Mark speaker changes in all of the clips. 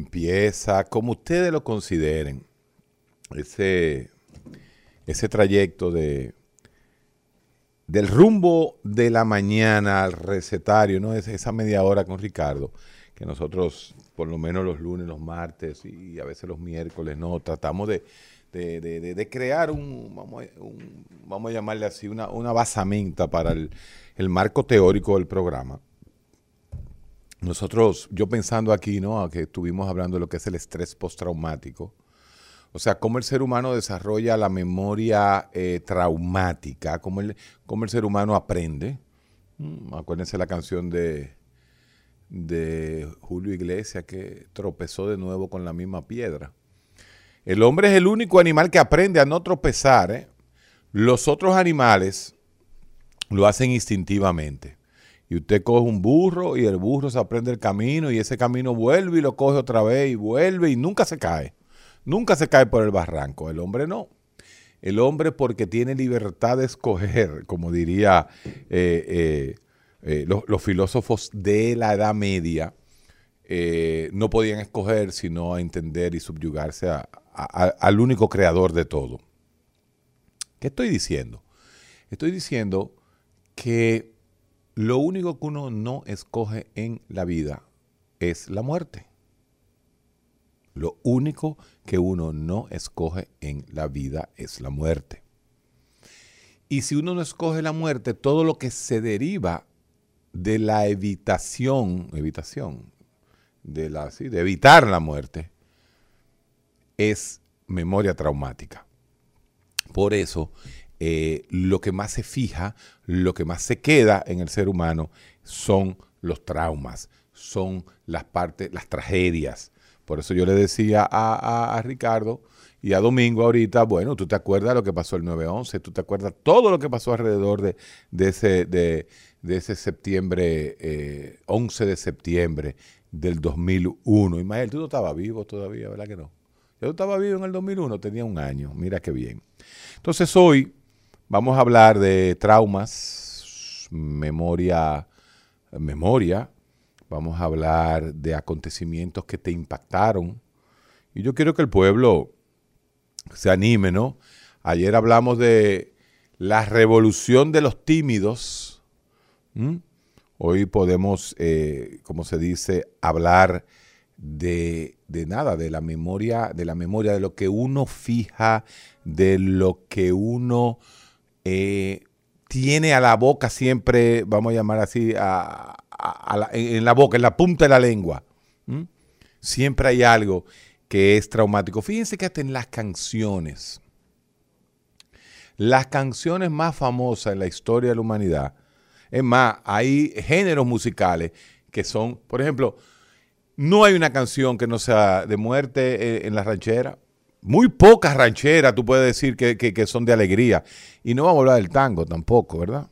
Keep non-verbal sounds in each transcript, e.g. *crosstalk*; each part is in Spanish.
Speaker 1: Empieza, como ustedes lo consideren, ese, ese trayecto de del rumbo de la mañana al recetario, ¿no? Es esa media hora con Ricardo, que nosotros, por lo menos los lunes, los martes y a veces los miércoles, ¿no? Tratamos de, de, de, crear un vamos, a, vamos a llamarle así, una, una basamenta para el, el marco teórico del programa. Nosotros, yo pensando aquí, ¿no? Que estuvimos hablando de lo que es el estrés postraumático, o sea, cómo el ser humano desarrolla la memoria eh, traumática, cómo el, cómo el ser humano aprende. Mm, acuérdense la canción de, de Julio Iglesias que tropezó de nuevo con la misma piedra. El hombre es el único animal que aprende a no tropezar. ¿eh? Los otros animales lo hacen instintivamente. Y usted coge un burro y el burro se aprende el camino y ese camino vuelve y lo coge otra vez y vuelve y nunca se cae. Nunca se cae por el barranco, el hombre no. El hombre porque tiene libertad de escoger, como diría eh, eh, eh, los, filósofos de la Edad Media, no podían escoger sino a entender y subyugarse a, al único creador de todo. ¿Qué estoy diciendo? Estoy diciendo que lo único que uno no escoge en la vida es la muerte. Lo único que uno no escoge en la vida es la muerte. Y si uno no escoge la muerte, todo lo que se deriva de la evitación, evitación, de, la, de evitar la muerte, es memoria traumática. Por eso, eh, lo que más se fija, lo que más se queda en el ser humano son los traumas, son las partes, las tragedias, por eso yo le decía a, Ricardo y a Domingo ahorita, bueno, tú te acuerdas lo que pasó el 9-11, tú te acuerdas todo lo que pasó alrededor de, ese, de, ese septiembre, eh, 11 de septiembre del 2001. Ismael, tú no estabas vivo todavía, ¿verdad que no? Yo estaba vivo en el 2001, tenía un año, mira qué bien. Entonces hoy vamos a hablar de traumas, memoria, memoria, vamos a hablar de acontecimientos que te impactaron. Y yo quiero que el pueblo se anime, ¿no? Ayer hablamos de la revolución de los tímidos. Hoy podemos, eh, como se dice, hablar de, de, nada, de la memoria, de la memoria, de lo que uno fija, de lo que uno eh, tiene a la boca siempre, vamos a llamar así, a, la, en la boca, en la punta de la lengua. Siempre hay algo que es traumático. Fíjense que hasta en las canciones, las canciones más famosas en la historia de la humanidad, es más, hay géneros musicales que son, por ejemplo, no hay una canción que no sea de muerte en la ranchera. Muy pocas rancheras tú puedes decir que, que, que son de alegría. Y no vamos a hablar del tango tampoco, ¿verdad?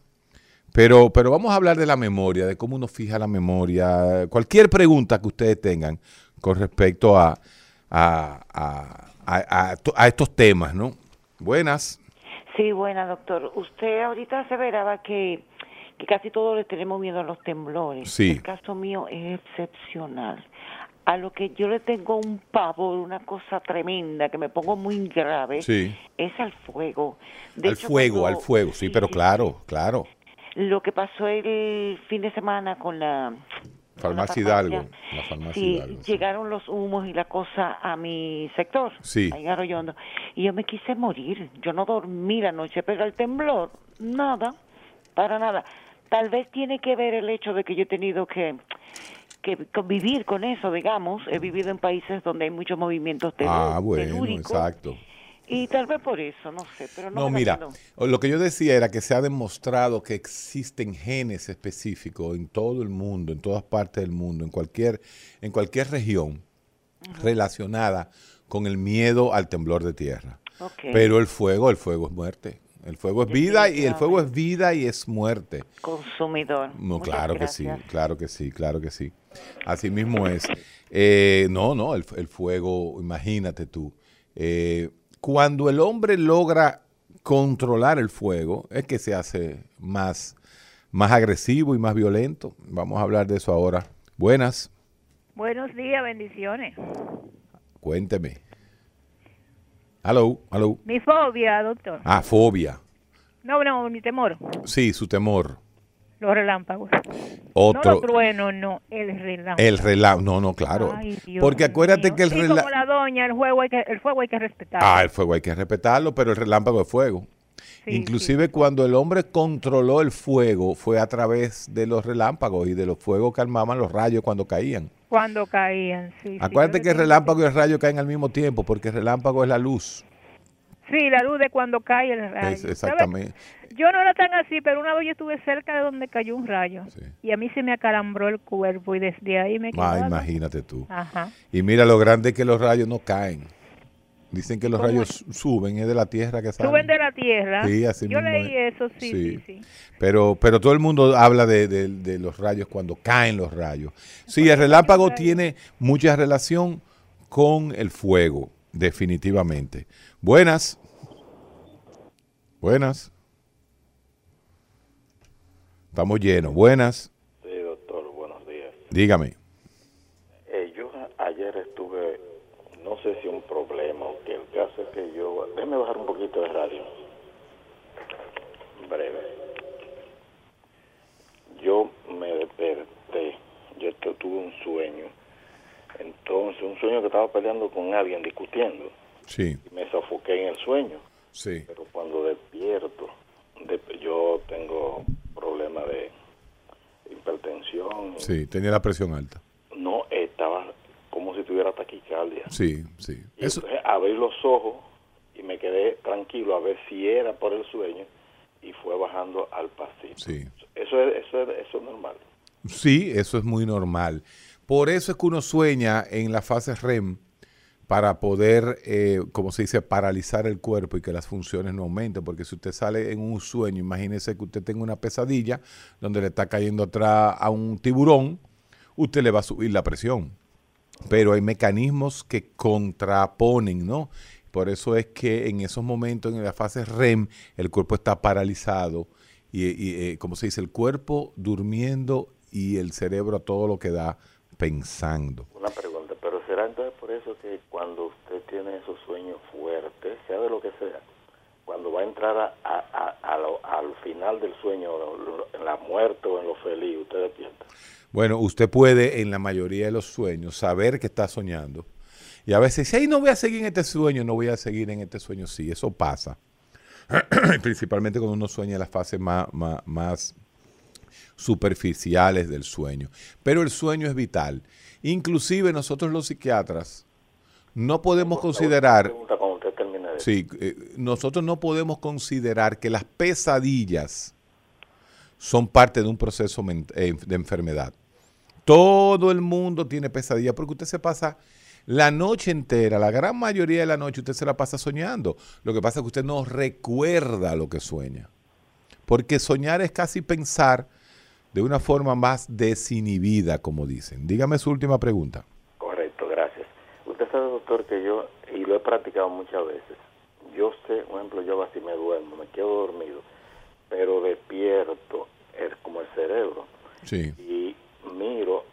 Speaker 1: Pero, pero vamos a hablar de la memoria, de cómo uno fija la memoria. Cualquier pregunta que ustedes tengan con respecto a, a, a, a, a estos temas, ¿no? Buenas.
Speaker 2: Sí, buena, doctor. Usted ahorita aseveraba que, que casi todos le tenemos miedo a los temblores.
Speaker 1: Sí.
Speaker 2: El caso mío es excepcional. A lo que yo le tengo un pavor, una cosa tremenda, que me pongo muy grave,
Speaker 1: sí.
Speaker 2: es al fuego. De
Speaker 1: al
Speaker 2: hecho,
Speaker 1: fuego,
Speaker 2: cuando,
Speaker 1: al fuego, sí, pero claro, claro.
Speaker 2: lo que pasó el fin de semana con la
Speaker 1: Farmacia Hidalgo. La farmacia
Speaker 2: sí,
Speaker 1: Hidalgo,
Speaker 2: llegaron los humos y la cosa a mi sector,
Speaker 1: Sí.
Speaker 2: ahí en Arroyondo, y yo me quise morir. Yo no dormí la noche, pega el temblor, nada, para nada. Tal vez tiene que ver el hecho de que yo he tenido que que convivir con eso, digamos. He vivido en países donde hay muchos movimientos telu-
Speaker 1: Ah, bueno,
Speaker 2: telúricos,
Speaker 1: exacto.
Speaker 2: Y tal vez por eso, no sé, pero no,
Speaker 1: mira, lo que yo decía era que se ha demostrado que existen genes específicos en todo el mundo, en todas partes del mundo, en cualquier, en cualquier región relacionada con el miedo al temblor de tierra. Pero el fuego, el fuego es muerte. El fuego es vida y el fuego es vida y es muerte.
Speaker 2: Consumidor.
Speaker 1: No,
Speaker 2: Muchas
Speaker 1: claro que sí, claro que sí, claro que sí. Así mismo es. Eh, no, no, el, el fuego, imagínate tú. eh, cuando el hombre logra controlar el fuego, es que se hace más, más agresivo y más violento. Vamos a hablar de eso ahora. Buenas,
Speaker 3: Buenos días, bendiciones.
Speaker 1: cuénteme. Hello, hello.
Speaker 3: Mi fobia, doctor.
Speaker 1: Ah, fobia.
Speaker 3: No, no, mi temor.
Speaker 1: Sí, su temor.
Speaker 3: Los relámpagos. No
Speaker 1: Otro,
Speaker 3: los truenos, no, el relámpago.
Speaker 1: el relámpago. No, no, claro.
Speaker 3: Ay, Dios
Speaker 1: Porque acuérdate que el
Speaker 3: Sí,
Speaker 1: relámpago...
Speaker 3: como la doña, el, juego hay que, el fuego hay que respetar.
Speaker 1: Ah, el fuego hay que respetarlo, pero el relámpago es fuego.
Speaker 3: Sí,
Speaker 1: Inclusive cuando el hombre controló el fuego fue a través de los relámpagos y de los fuegos que armaban los rayos cuando caían.
Speaker 3: Cuando caían, sí.
Speaker 1: Acuérdate que el relámpago y el rayo caen al mismo tiempo porque el relámpago es la luz.
Speaker 3: Sí, la luz de cuando cae el rayo.
Speaker 1: Exactamente.
Speaker 3: Yo no era tan así, pero una vez yo estuve cerca de donde cayó un rayo.
Speaker 1: Sí.
Speaker 3: Y a mí se me acalambró el cuerpo y desde ahí me
Speaker 1: Ah,
Speaker 3: quedaba.
Speaker 1: imagínate tú.
Speaker 3: Ajá.
Speaker 1: Y mira lo grande que los rayos no caen. Dicen que los
Speaker 3: ¿Cómo
Speaker 1: rayos suben, es de la tierra que salen.
Speaker 3: Suben de la tierra.
Speaker 1: Sí, así
Speaker 3: Yo
Speaker 1: mismo
Speaker 3: leí
Speaker 1: es.
Speaker 3: eso, sí, sí, sí.
Speaker 1: Pero, pero todo el mundo habla de, de- de los rayos cuando caen los rayos. Sí, el relámpago tiene mucha relación con el fuego, definitivamente. Buenas. Buenas. Estamos llenos. Buenas.
Speaker 4: Sí, doctor, buenos días.
Speaker 1: Dígame.
Speaker 4: Eh, yo ayer estuve, no sé si un problema o que el caso es que yo, déjeme bajar un poquito de radio. Breve. Yo me desperté, yo tu- tuve un sueño, entonces un sueño que estaba peleando con alguien, discutiendo,
Speaker 1: Sí,
Speaker 4: y me sofoqué en el sueño.
Speaker 1: sí.
Speaker 4: pero cuando despierto, de- yo tengo problemas de hipertensión.
Speaker 1: Sí, tenía la presión alta.
Speaker 4: No, estaba como si tuviera taquicardia.
Speaker 1: Sí, sí.
Speaker 4: Y
Speaker 1: Eso,
Speaker 4: entonces abrí los ojos y me quedé tranquilo a ver si era por el sueño y fue bajando al pasillo.
Speaker 1: sí.
Speaker 4: Eso es, eso es, eso es normal.
Speaker 1: Sí, eso es muy normal. Por eso es que uno sueña en la fase REM para poder, eh, como se dice, paralizar el cuerpo y que las funciones no aumenten. Porque si usted sale en un sueño, imagínese que usted tenga una pesadilla donde le está cayendo atrás a un tiburón, usted le va a subir la presión. Pero hay mecanismos que contraponen, ¿no? Por eso es que en esos momentos, en la fase REM, el cuerpo está paralizado y, eh, como se dice, el cuerpo durmiendo y el cerebro a todo lo que da pensando.
Speaker 4: Una pregunta, pero será entonces por eso que cuando usted tiene esos sueños fuertes, sea de lo que sea, cuando va a entrar a, a- a- a lo- al final del sueño, en la muerte o en lo feliz, usted despierta.
Speaker 1: Bueno, usted puede en la mayoría de los sueños saber que está soñando. Y a veces, si no voy a seguir en este sueño, no voy a seguir en este sueño. Sí, eso pasa. *clears throat* Principalmente cuando uno sueña en las fases más, más, más superficiales del sueño. Pero el sueño es vital. Inclusive nosotros los psiquiatras no podemos considerar...
Speaker 4: Pregunta cuando usted termine de
Speaker 1: Sí, eh, nosotros no podemos considerar que las pesadillas son parte de un proceso eh, de enfermedad. Todo el mundo tiene pesadillas porque usted se pasa la noche entera, la gran mayoría de la noche usted se la pasa soñando. Lo que pasa es que usted no recuerda lo que sueña. Porque soñar es casi pensar de una forma más desinhibida, como dicen. Dígame su última pregunta.
Speaker 4: Correcto, gracias. Usted sabe, doctor, que yo, y lo he practicado muchas veces, yo sé, por ejemplo, yo así me duermo, me quedo dormido, pero despierto, es como el cerebro,
Speaker 1: Sí.
Speaker 4: y miro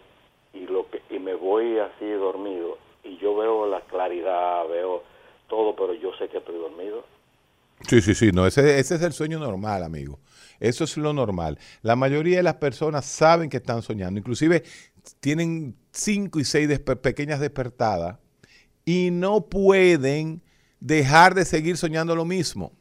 Speaker 4: y lo que y me voy así dormido y yo veo la claridad, veo todo, pero yo sé que estoy dormido.
Speaker 1: Sí, sí, sí, no, ese, ese es el sueño normal, amigo. Eso es lo normal. La mayoría de las personas saben que están soñando, inclusive tienen cinco y seis pequeñas despertadas y no pueden dejar de seguir soñando lo mismo.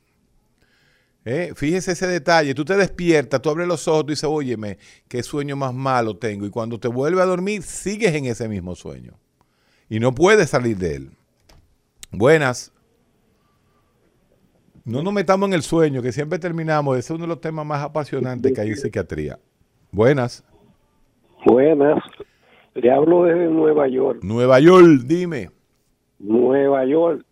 Speaker 1: ¿Eh? Fíjese ese detalle, tú te despiertas, tú abres los ojos y dices, óyeme, qué sueño más malo tengo. Y cuando te vuelves a dormir, sigues en ese mismo sueño. Y no puedes salir de él. Buenas. No nos metamos en el sueño, que siempre terminamos. Ese es uno de los temas más apasionantes que hay en psiquiatría. Buenas.
Speaker 5: Buenas. Le hablo desde Nueva York.
Speaker 1: Nueva York, dime.
Speaker 5: Nueva York.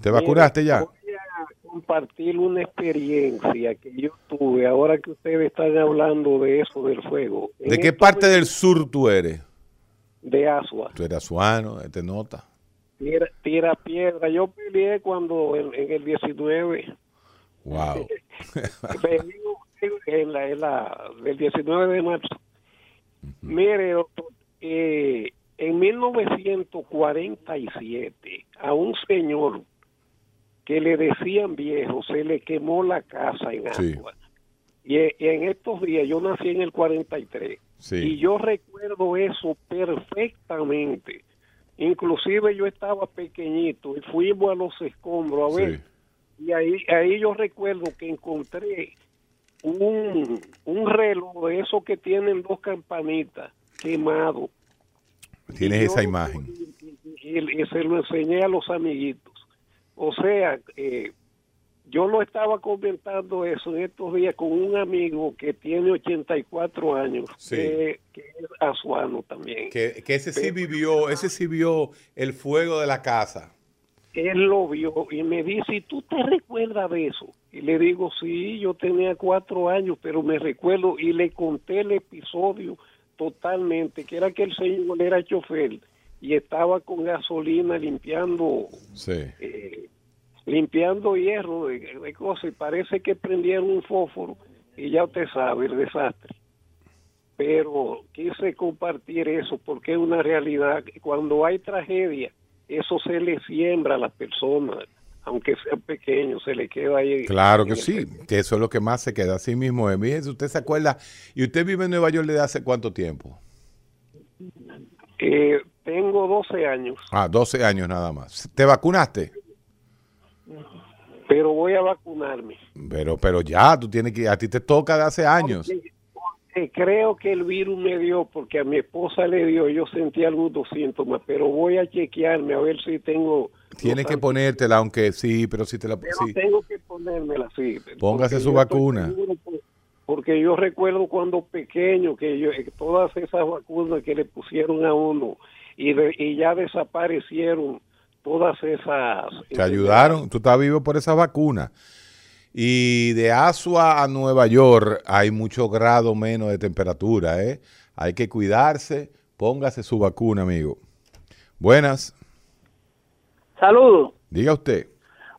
Speaker 1: ¿Te vacunaste
Speaker 5: Mira,
Speaker 1: ya?
Speaker 5: Voy a compartir una experiencia que yo tuve ahora que ustedes están hablando de eso del fuego. En
Speaker 1: ¿De qué parte del sur tú eres?
Speaker 5: De Asua.
Speaker 1: Tú eres azuano, te nota.
Speaker 5: Tira, tira piedra. Yo peleé cuando en, en el 19.
Speaker 1: Wow. *laughs*
Speaker 5: En la, en la, del 19 de marzo. Mire, doctor, eh, en 1947 a un señor que le decían viejo se le quemó la casa en
Speaker 1: Sí.
Speaker 5: agua. Y, y en estos días, yo nací en el 43,
Speaker 1: Sí.
Speaker 5: y yo recuerdo eso perfectamente. Inclusive yo estaba pequeñito y fuimos a los escombros a ver
Speaker 1: Sí.
Speaker 5: y ahí, ahí yo recuerdo que encontré un, un reloj de esos que tienen dos campanitas quemado.
Speaker 1: Tienes
Speaker 5: yo
Speaker 1: esa imagen.
Speaker 5: Y, y- y se lo enseñé a los amiguitos. O sea, eh, yo lo estaba comentando eso en estos días con un amigo que tiene 84 años,
Speaker 1: Sí.
Speaker 5: que, que es azuano también.
Speaker 1: Que, que ese sí vivió, ese sí vio el fuego de la casa.
Speaker 5: él lo vio y me dice, ¿y tú te recuerdas de eso? Y le digo, sí, yo tenía cuatro años, pero me recuerdo y le conté el episodio totalmente, que era que el señor era chofer y estaba con gasolina limpiando
Speaker 1: Sí.
Speaker 5: eh, limpiando hierro de, de cosas y parece que prendieron un fósforo y ya usted sabe el desastre. Pero quise compartir eso porque es una realidad. que Cuando hay tragedia, eso se le siembra a las personas, aunque sean pequeños, se le queda ahí.
Speaker 1: Claro que sí, que eso es lo que más se queda así mismo. es. Fíjese, usted se acuerda, y usted vive en Nueva York desde hace cuánto tiempo?
Speaker 5: Eh, tengo 12 años,
Speaker 1: Ah, 12 años nada más. ¿Te vacunaste?
Speaker 5: Pero voy a vacunarme.
Speaker 1: Pero, pero ya, tú tienes que, a ti te toca de hace años.
Speaker 5: Porque- porque creo que el virus me dio, porque a mi esposa le dio, yo sentí algunos síntomas, pero voy a chequearme a ver si tengo...
Speaker 1: Tienes que ponértela, aunque sí, pero si te la...
Speaker 5: Pero
Speaker 1: sí.
Speaker 5: tengo que ponérmela así.
Speaker 1: Póngase
Speaker 5: porque
Speaker 1: su vacuna.
Speaker 5: pues, Porque yo recuerdo cuando pequeño que yo, eh, todas esas vacunas que le pusieron a uno y, de- y ya desaparecieron todas esas.
Speaker 1: Te ayudaron, tú estás vivo por esa vacuna. Y de Asua a Nueva York hay mucho grado menos de temperatura, ¿eh? Hay que cuidarse, póngase su vacuna, amigo. Buenas,
Speaker 6: Saludos.
Speaker 1: diga usted.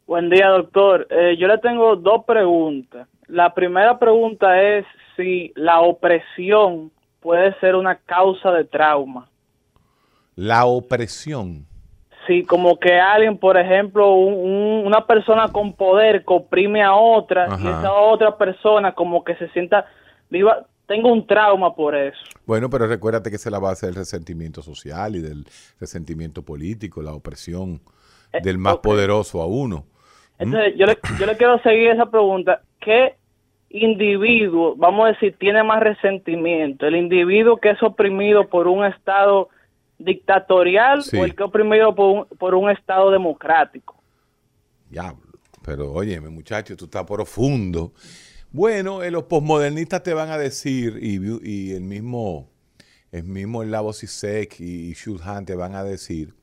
Speaker 6: Buen día, doctor. Eh, yo le tengo dos preguntas. La primera pregunta es si la opresión puede ser una causa de trauma.
Speaker 1: La opresión.
Speaker 6: Si como que alguien, por ejemplo, un- un- una persona con poder que oprime a otra y esa otra persona como que se sienta viva, tengo un trauma por eso.
Speaker 1: Bueno, pero recuérdate que esa es la base del resentimiento social y del resentimiento político, la opresión
Speaker 6: Eh,
Speaker 1: del más poderoso a uno.
Speaker 6: Entonces, yo le, yo le quiero seguir esa pregunta. ¿Qué individuo, vamos a decir, tiene más resentimiento? ¿El individuo que es oprimido por un Estado dictatorial
Speaker 1: Sí.
Speaker 6: o el que oprimido por un, por un Estado democrático?
Speaker 1: Diablo. Pero óyeme, muchacho, tú estás profundo. Bueno, eh, los posmodernistas te van a decir, y, y el mismo, el mismo Lavo Zizek y Shulhan te van a decir,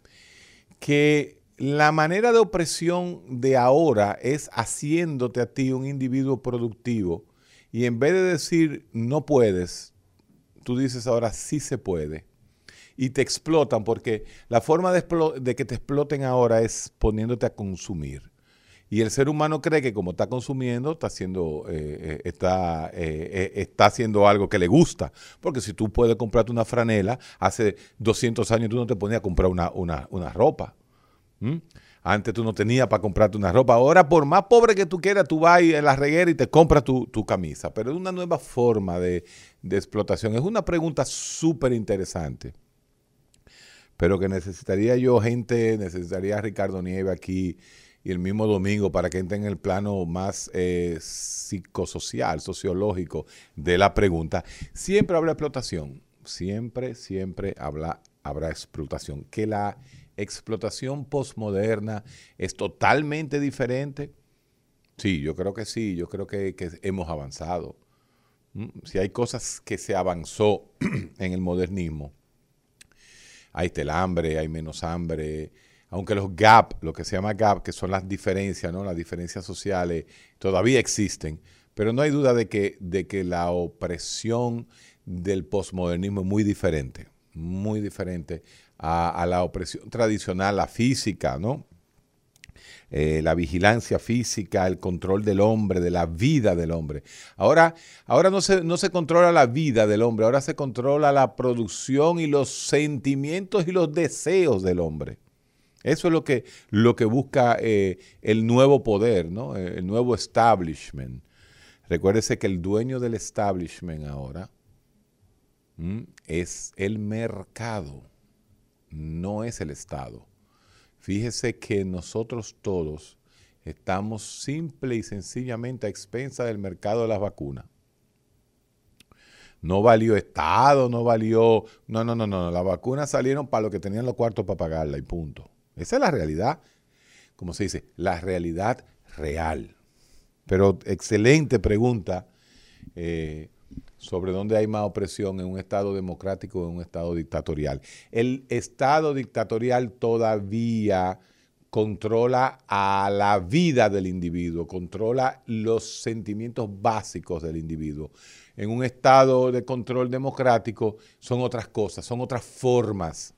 Speaker 1: que la manera de opresión de ahora es haciéndote a ti un individuo productivo y en vez de decir no puedes, tú dices ahora sí se puede. Y te explotan porque la forma de, de que te exploten ahora es poniéndote a consumir. Y el ser humano cree que como está consumiendo, está haciendo, eh, eh, está, eh, eh, está haciendo algo que le gusta. Porque si tú puedes comprarte una franela, hace 200 años tú no te ponías a comprar una, una, una ropa. Antes tú no tenías para comprarte una ropa. Ahora, por más pobre que tú quieras, tú vas a la reguera y te compras tu, tu camisa. Pero es una nueva forma de, de explotación. Es una pregunta súper interesante. Pero que necesitaría yo gente, necesitaría a Ricardo Nieve aquí y el mismo domingo para que entre en el plano más eh, psicosocial, sociológico de la pregunta. Siempre habrá explotación. Siempre, siempre habla, habrá explotación. Que la explotación postmoderna es totalmente diferente. Sí, yo creo que sí, yo creo que, que hemos avanzado. ¿Mm? Si hay cosas que se avanzó *clears throat* en el modernismo, hay el hambre, hay menos hambre, aunque los gap, lo que se llama gap, que son las diferencias, ¿no? Las diferencias sociales todavía existen, pero no hay duda de que, de que la opresión del posmodernismo es muy diferente, muy diferente a, a la opresión tradicional, la física, ¿no? Eh, la vigilancia física, el control del hombre, de la vida del hombre. Ahora, ahora no, se, no se controla la vida del hombre, ahora se controla la producción y los sentimientos y los deseos del hombre. Eso es lo que, lo que busca eh, el nuevo poder, ¿no? el nuevo establishment. Recuérdese que el dueño del establishment ahora es el mercado, no es el Estado. Fíjese que nosotros todos estamos simple y sencillamente a expensa del mercado de las vacunas. No valió Estado, no valió... No, no, no, no. Las vacunas salieron para los que tenían los cuartos para pagarla y punto. Esa es la realidad, como se dice, la realidad real. Pero excelente pregunta eh, sobre dónde hay más opresión en un Estado democrático o en un Estado dictatorial. El Estado dictatorial todavía controla a la vida del individuo, controla los sentimientos básicos del individuo. En un Estado de control democrático son otras cosas, son otras formas,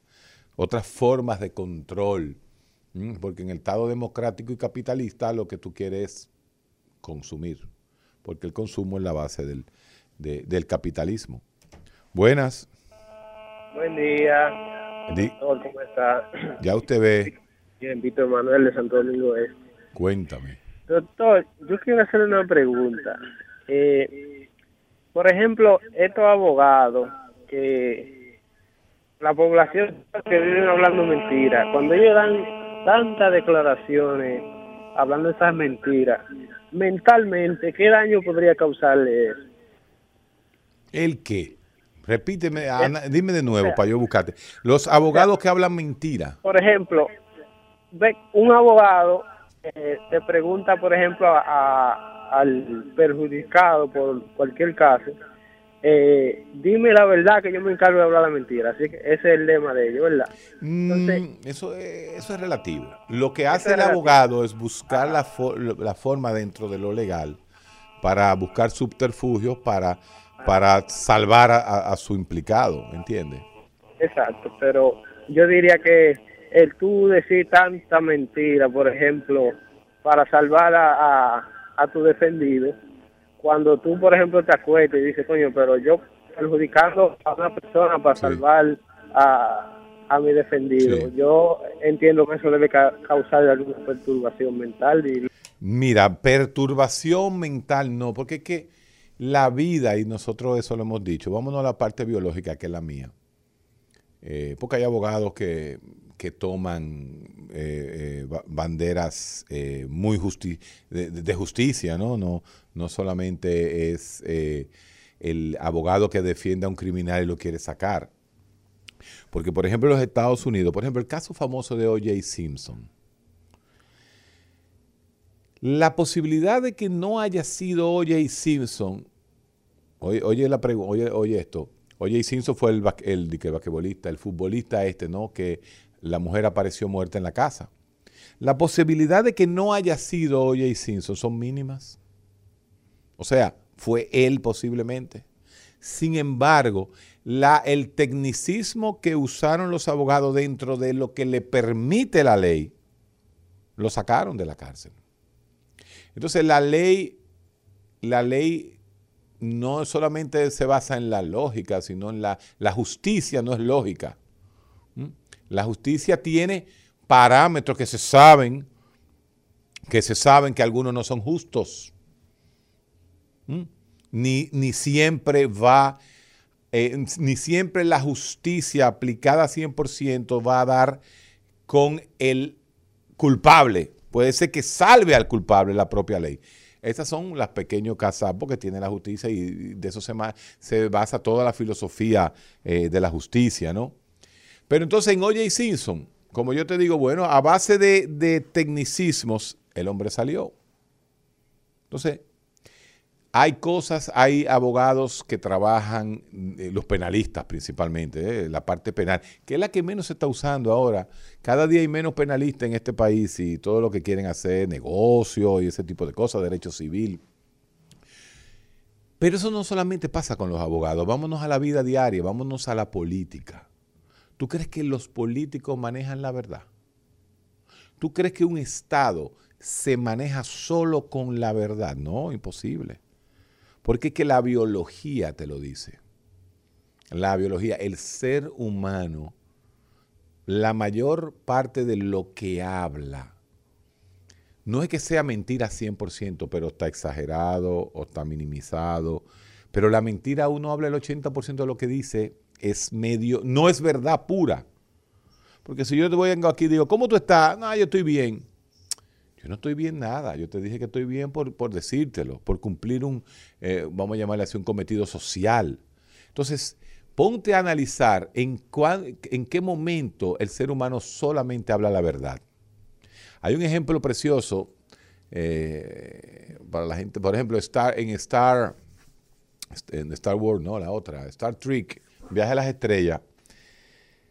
Speaker 1: otras formas de control. Porque en el Estado democrático y capitalista lo que tú quieres es consumir, porque el consumo es la base del, del capitalismo. Buenas.
Speaker 7: Buen día.
Speaker 1: Doctor, ¿cómo está? Ya usted ve.
Speaker 7: Bien, Víctor Manuel de Santo Domingo Este.
Speaker 1: Cuéntame.
Speaker 7: Doctor, yo quiero hacerle una pregunta. Eh, por ejemplo, estos abogados que la población que viven hablando mentiras, cuando ellos dan tantas declaraciones hablando de esas mentiras, mentalmente, ¿qué daño podría causarle eso?
Speaker 1: ¿El qué? Repíteme, dime de nuevo para yo buscarte. Los abogados que hablan mentira.
Speaker 7: Por ejemplo, un abogado eh, te pregunta, por ejemplo, al perjudicado por cualquier caso, eh, dime la verdad que yo me encargo de hablar la mentira. Así que ese es el lema de ellos, ¿verdad?
Speaker 1: Mm, eso, es, eso es relativo. Lo que hace el abogado es buscar la, la forma dentro de lo legal para buscar subterfugios para para salvar a, su implicado, ¿entiendes?
Speaker 7: Exacto, pero yo diría que el tú decir tanta mentira, por ejemplo, para salvar a, a, tu defendido, cuando tú, por ejemplo, te acuestas y dices, coño, pero yo perjudicando a una persona para salvar a, a mi defendido, yo entiendo que eso debe causar alguna perturbación mental.
Speaker 1: Mira, perturbación mental no, porque es que la vida, y nosotros eso lo hemos dicho, vámonos a la parte biológica, que es la mía. Eh, porque hay abogados que, toman eh, eh, banderas muy de, justicia, ¿no? ¿no? No solamente es el abogado que defiende a un criminal y lo quiere sacar. Porque, por ejemplo, en los Estados Unidos, por ejemplo, el caso famoso de O.J. Simpson, la posibilidad de que no haya sido O.J. Simpson, oye, oye, la oye, oye esto, O.J. Simpson fue el, el, el, basquetbolista, el futbolista este, ¿no? Que la mujer apareció muerta en la casa. La posibilidad de que no haya sido O.J. Simpson son mínimas. O sea, fue él posiblemente. Sin embargo, el tecnicismo que usaron los abogados dentro de lo que le permite la ley, lo sacaron de la cárcel. Entonces la ley, la ley no solamente se basa en la lógica, sino en la, justicia no es lógica. ¿Mm? La justicia tiene parámetros que se saben, que se saben que algunos no son justos. ¿Mm? Ni, ni siempre va, eh, ni siempre la justicia aplicada 100% va a dar con el culpable. Puede ser que salve al culpable la propia ley. Estas son las pequeños cazapos que tiene la justicia y de eso se, basa toda la filosofía eh, de la justicia, ¿no? Pero entonces en O.J. Simpson, como yo te digo, bueno, a base de, de tecnicismos, el hombre salió. Entonces, hay cosas, hay abogados que trabajan, eh, los penalistas principalmente, eh, la parte penal, que es la que menos se está usando ahora. Cada día hay menos penalistas en este país y todo lo que quieren hacer, negocio y ese tipo de cosas, derecho civil. Pero eso no solamente pasa con los abogados, vámonos a la vida diaria, vámonos a la política. ¿Tú crees que los políticos manejan la verdad? ¿Tú crees que un Estado se maneja solo con la verdad? No, imposible. Porque es que la biología te lo dice. La biología, el ser humano, la mayor parte de lo que habla, no es que sea mentira 100%, pero está exagerado o está minimizado. Pero la mentira uno habla el 80% de lo que dice, es medio, no es verdad pura. Porque si yo te voy aquí y digo, ¿cómo tú estás? No, yo estoy bien. Yo no estoy bien nada. Yo te dije que estoy bien por, por decírtelo, por cumplir un, eh, vamos a llamarle así, un cometido social. Entonces, ponte a analizar en, en qué momento el ser humano solamente habla la verdad. Hay un ejemplo precioso eh, para la gente, por ejemplo, Star, en Star, en Star Wars, no, la otra, Star Trek, Viaje a las Estrellas,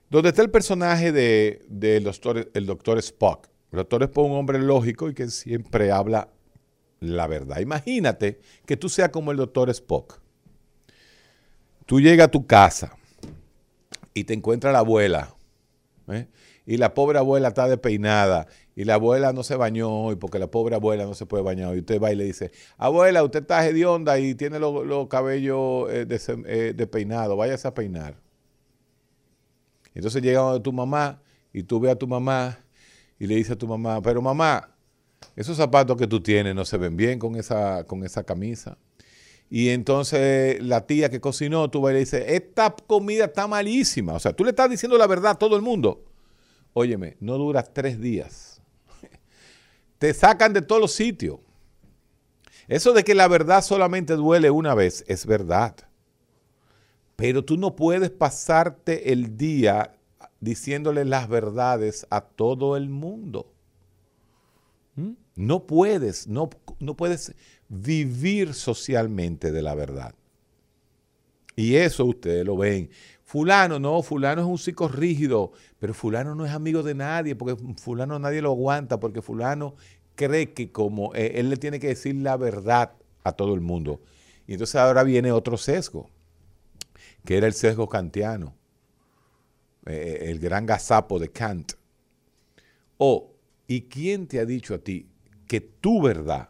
Speaker 1: donde está el personaje de, doctor, el doctor Spock. Spock es un hombre lógico y que siempre habla la verdad. Imagínate que tú seas como el doctor Spock. Tú llegas a tu casa y te encuentra la abuela. ¿eh? Y la pobre abuela está despeinada. Y la abuela no se bañó hoy porque la pobre abuela no se puede bañar. Y usted va y le dice, abuela, usted está hedionda y tiene los cabellos eh, eh, despeinados. Váyase a peinar. Entonces llega tu mamá y tú ves a tu mamá y le dice a tu mamá, pero mamá, esos zapatos que tú tienes no se ven bien con esa, con esa camisa. Y entonces la tía que cocinó, tú vas y le dices, esta comida está malísima. O sea, tú le estás diciendo la verdad a todo el mundo. Óyeme, no dura tres días. *laughs* Te sacan de todos los sitios. Eso de que la verdad solamente duele una vez es verdad. Pero tú no puedes pasarte el día diciéndole las verdades a todo el mundo. ¿Mm? No puedes, no, no puedes vivir socialmente de la verdad. Y eso ustedes lo ven. Fulano, no, fulano es un psico rígido, pero fulano no es amigo de nadie, porque fulano nadie lo aguanta, porque fulano cree que como eh, él le tiene que decir la verdad a todo el mundo. Y entonces ahora viene otro sesgo, que era el sesgo kantiano, eh, el gran gazapo de Kant. O, ¿y quién te ha dicho a ti que tu verdad,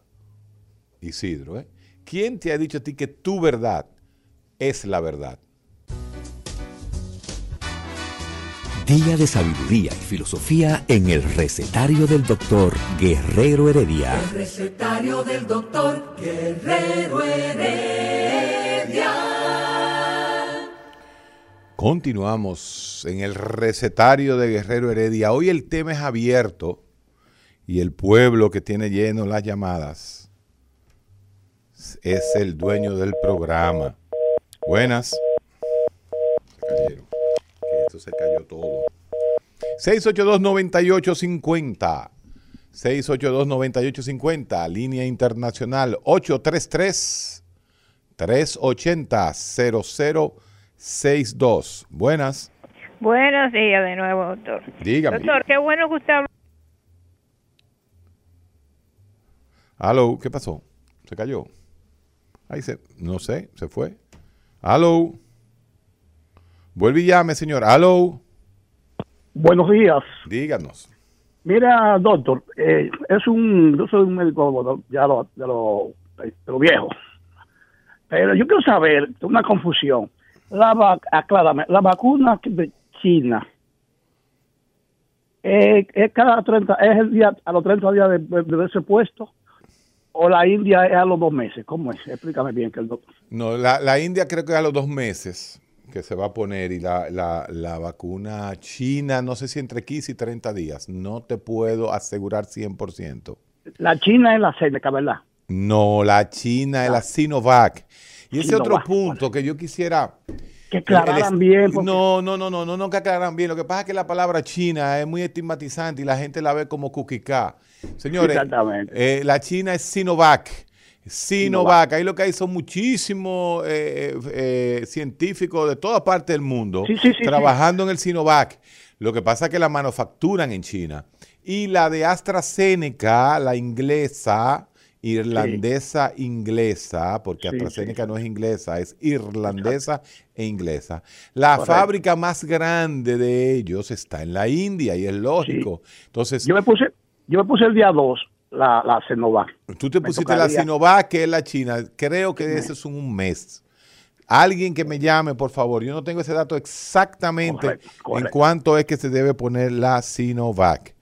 Speaker 1: Isidro, ¿eh? ¿quién te ha dicho a ti que tu verdad es la verdad?
Speaker 8: Día de sabiduría y filosofía en el recetario del doctor Guerrero Heredia.
Speaker 9: El recetario del doctor Guerrero Heredia.
Speaker 1: Continuamos en el recetario de Guerrero Heredia. Hoy el tema es abierto y el pueblo que tiene lleno las llamadas es el dueño del programa. Buenas. esto se cayó todo. 682-9850. 682-9850. Línea internacional 833-380-0062. Buenas.
Speaker 3: Buenos días de nuevo, doctor.
Speaker 1: Dígame.
Speaker 3: Doctor, qué bueno que usted habla.
Speaker 1: Aló, ¿qué pasó? ¿Se cayó? Ahí se, no sé, se fue. Aló. Vuelve y llame, señor. Aló.
Speaker 10: Buenos días.
Speaker 1: Díganos.
Speaker 10: Mira, doctor, eh, es un, yo soy un médico ya de lo, de lo, viejo. Pero yo quiero saber, una confusión. La, aclárame, la vacuna de China eh, ¿es cada 30, es el día, a los 30 días de, de verse puesto? ¿O la India es a los dos meses? ¿Cómo es? Explícame bien que el doctor.
Speaker 1: No, la, la India creo que es a los dos meses que se va a poner y la, la, la vacuna china, no sé si entre 15 y 30 días. No te puedo asegurar 100%.
Speaker 10: La China es la Seneca, ¿verdad?
Speaker 1: No, la China es la Sinovac. Y ese otro punto que yo quisiera...
Speaker 10: Que aclararan
Speaker 1: el-
Speaker 10: bien. porque-
Speaker 1: No, no, no, no, no, no que aclararan bien. Lo que pasa es que la palabra China es muy estigmatizante y la gente la ve como cuquicá. Señores, eh, la China es Sinovac. Sinovac. Ahí lo que hay son muchísimos eh, eh, científicos de toda parte del mundo
Speaker 10: Sí, sí, sí,
Speaker 1: trabajando en el Sinovac. Lo que pasa es que la manufacturan en China. Y la de AstraZeneca, la inglesa, irlandesa inglesa, porque
Speaker 10: Sí,
Speaker 1: AstraZeneca no es inglesa, es irlandesa e inglesa. La
Speaker 10: Correcto.
Speaker 1: fábrica más grande de ellos está en la India y es lógico. Entonces,
Speaker 10: Yo me puse, yo me puse el día 2 la, la Sinovac.
Speaker 1: Tú te
Speaker 10: Me
Speaker 1: pusiste la Sinovac, que es la China. Creo que ese es un mes. Alguien que me llame, por favor. Yo no tengo ese dato exactamente
Speaker 10: Correcto,
Speaker 1: en cuánto es que se debe poner la Sinovac.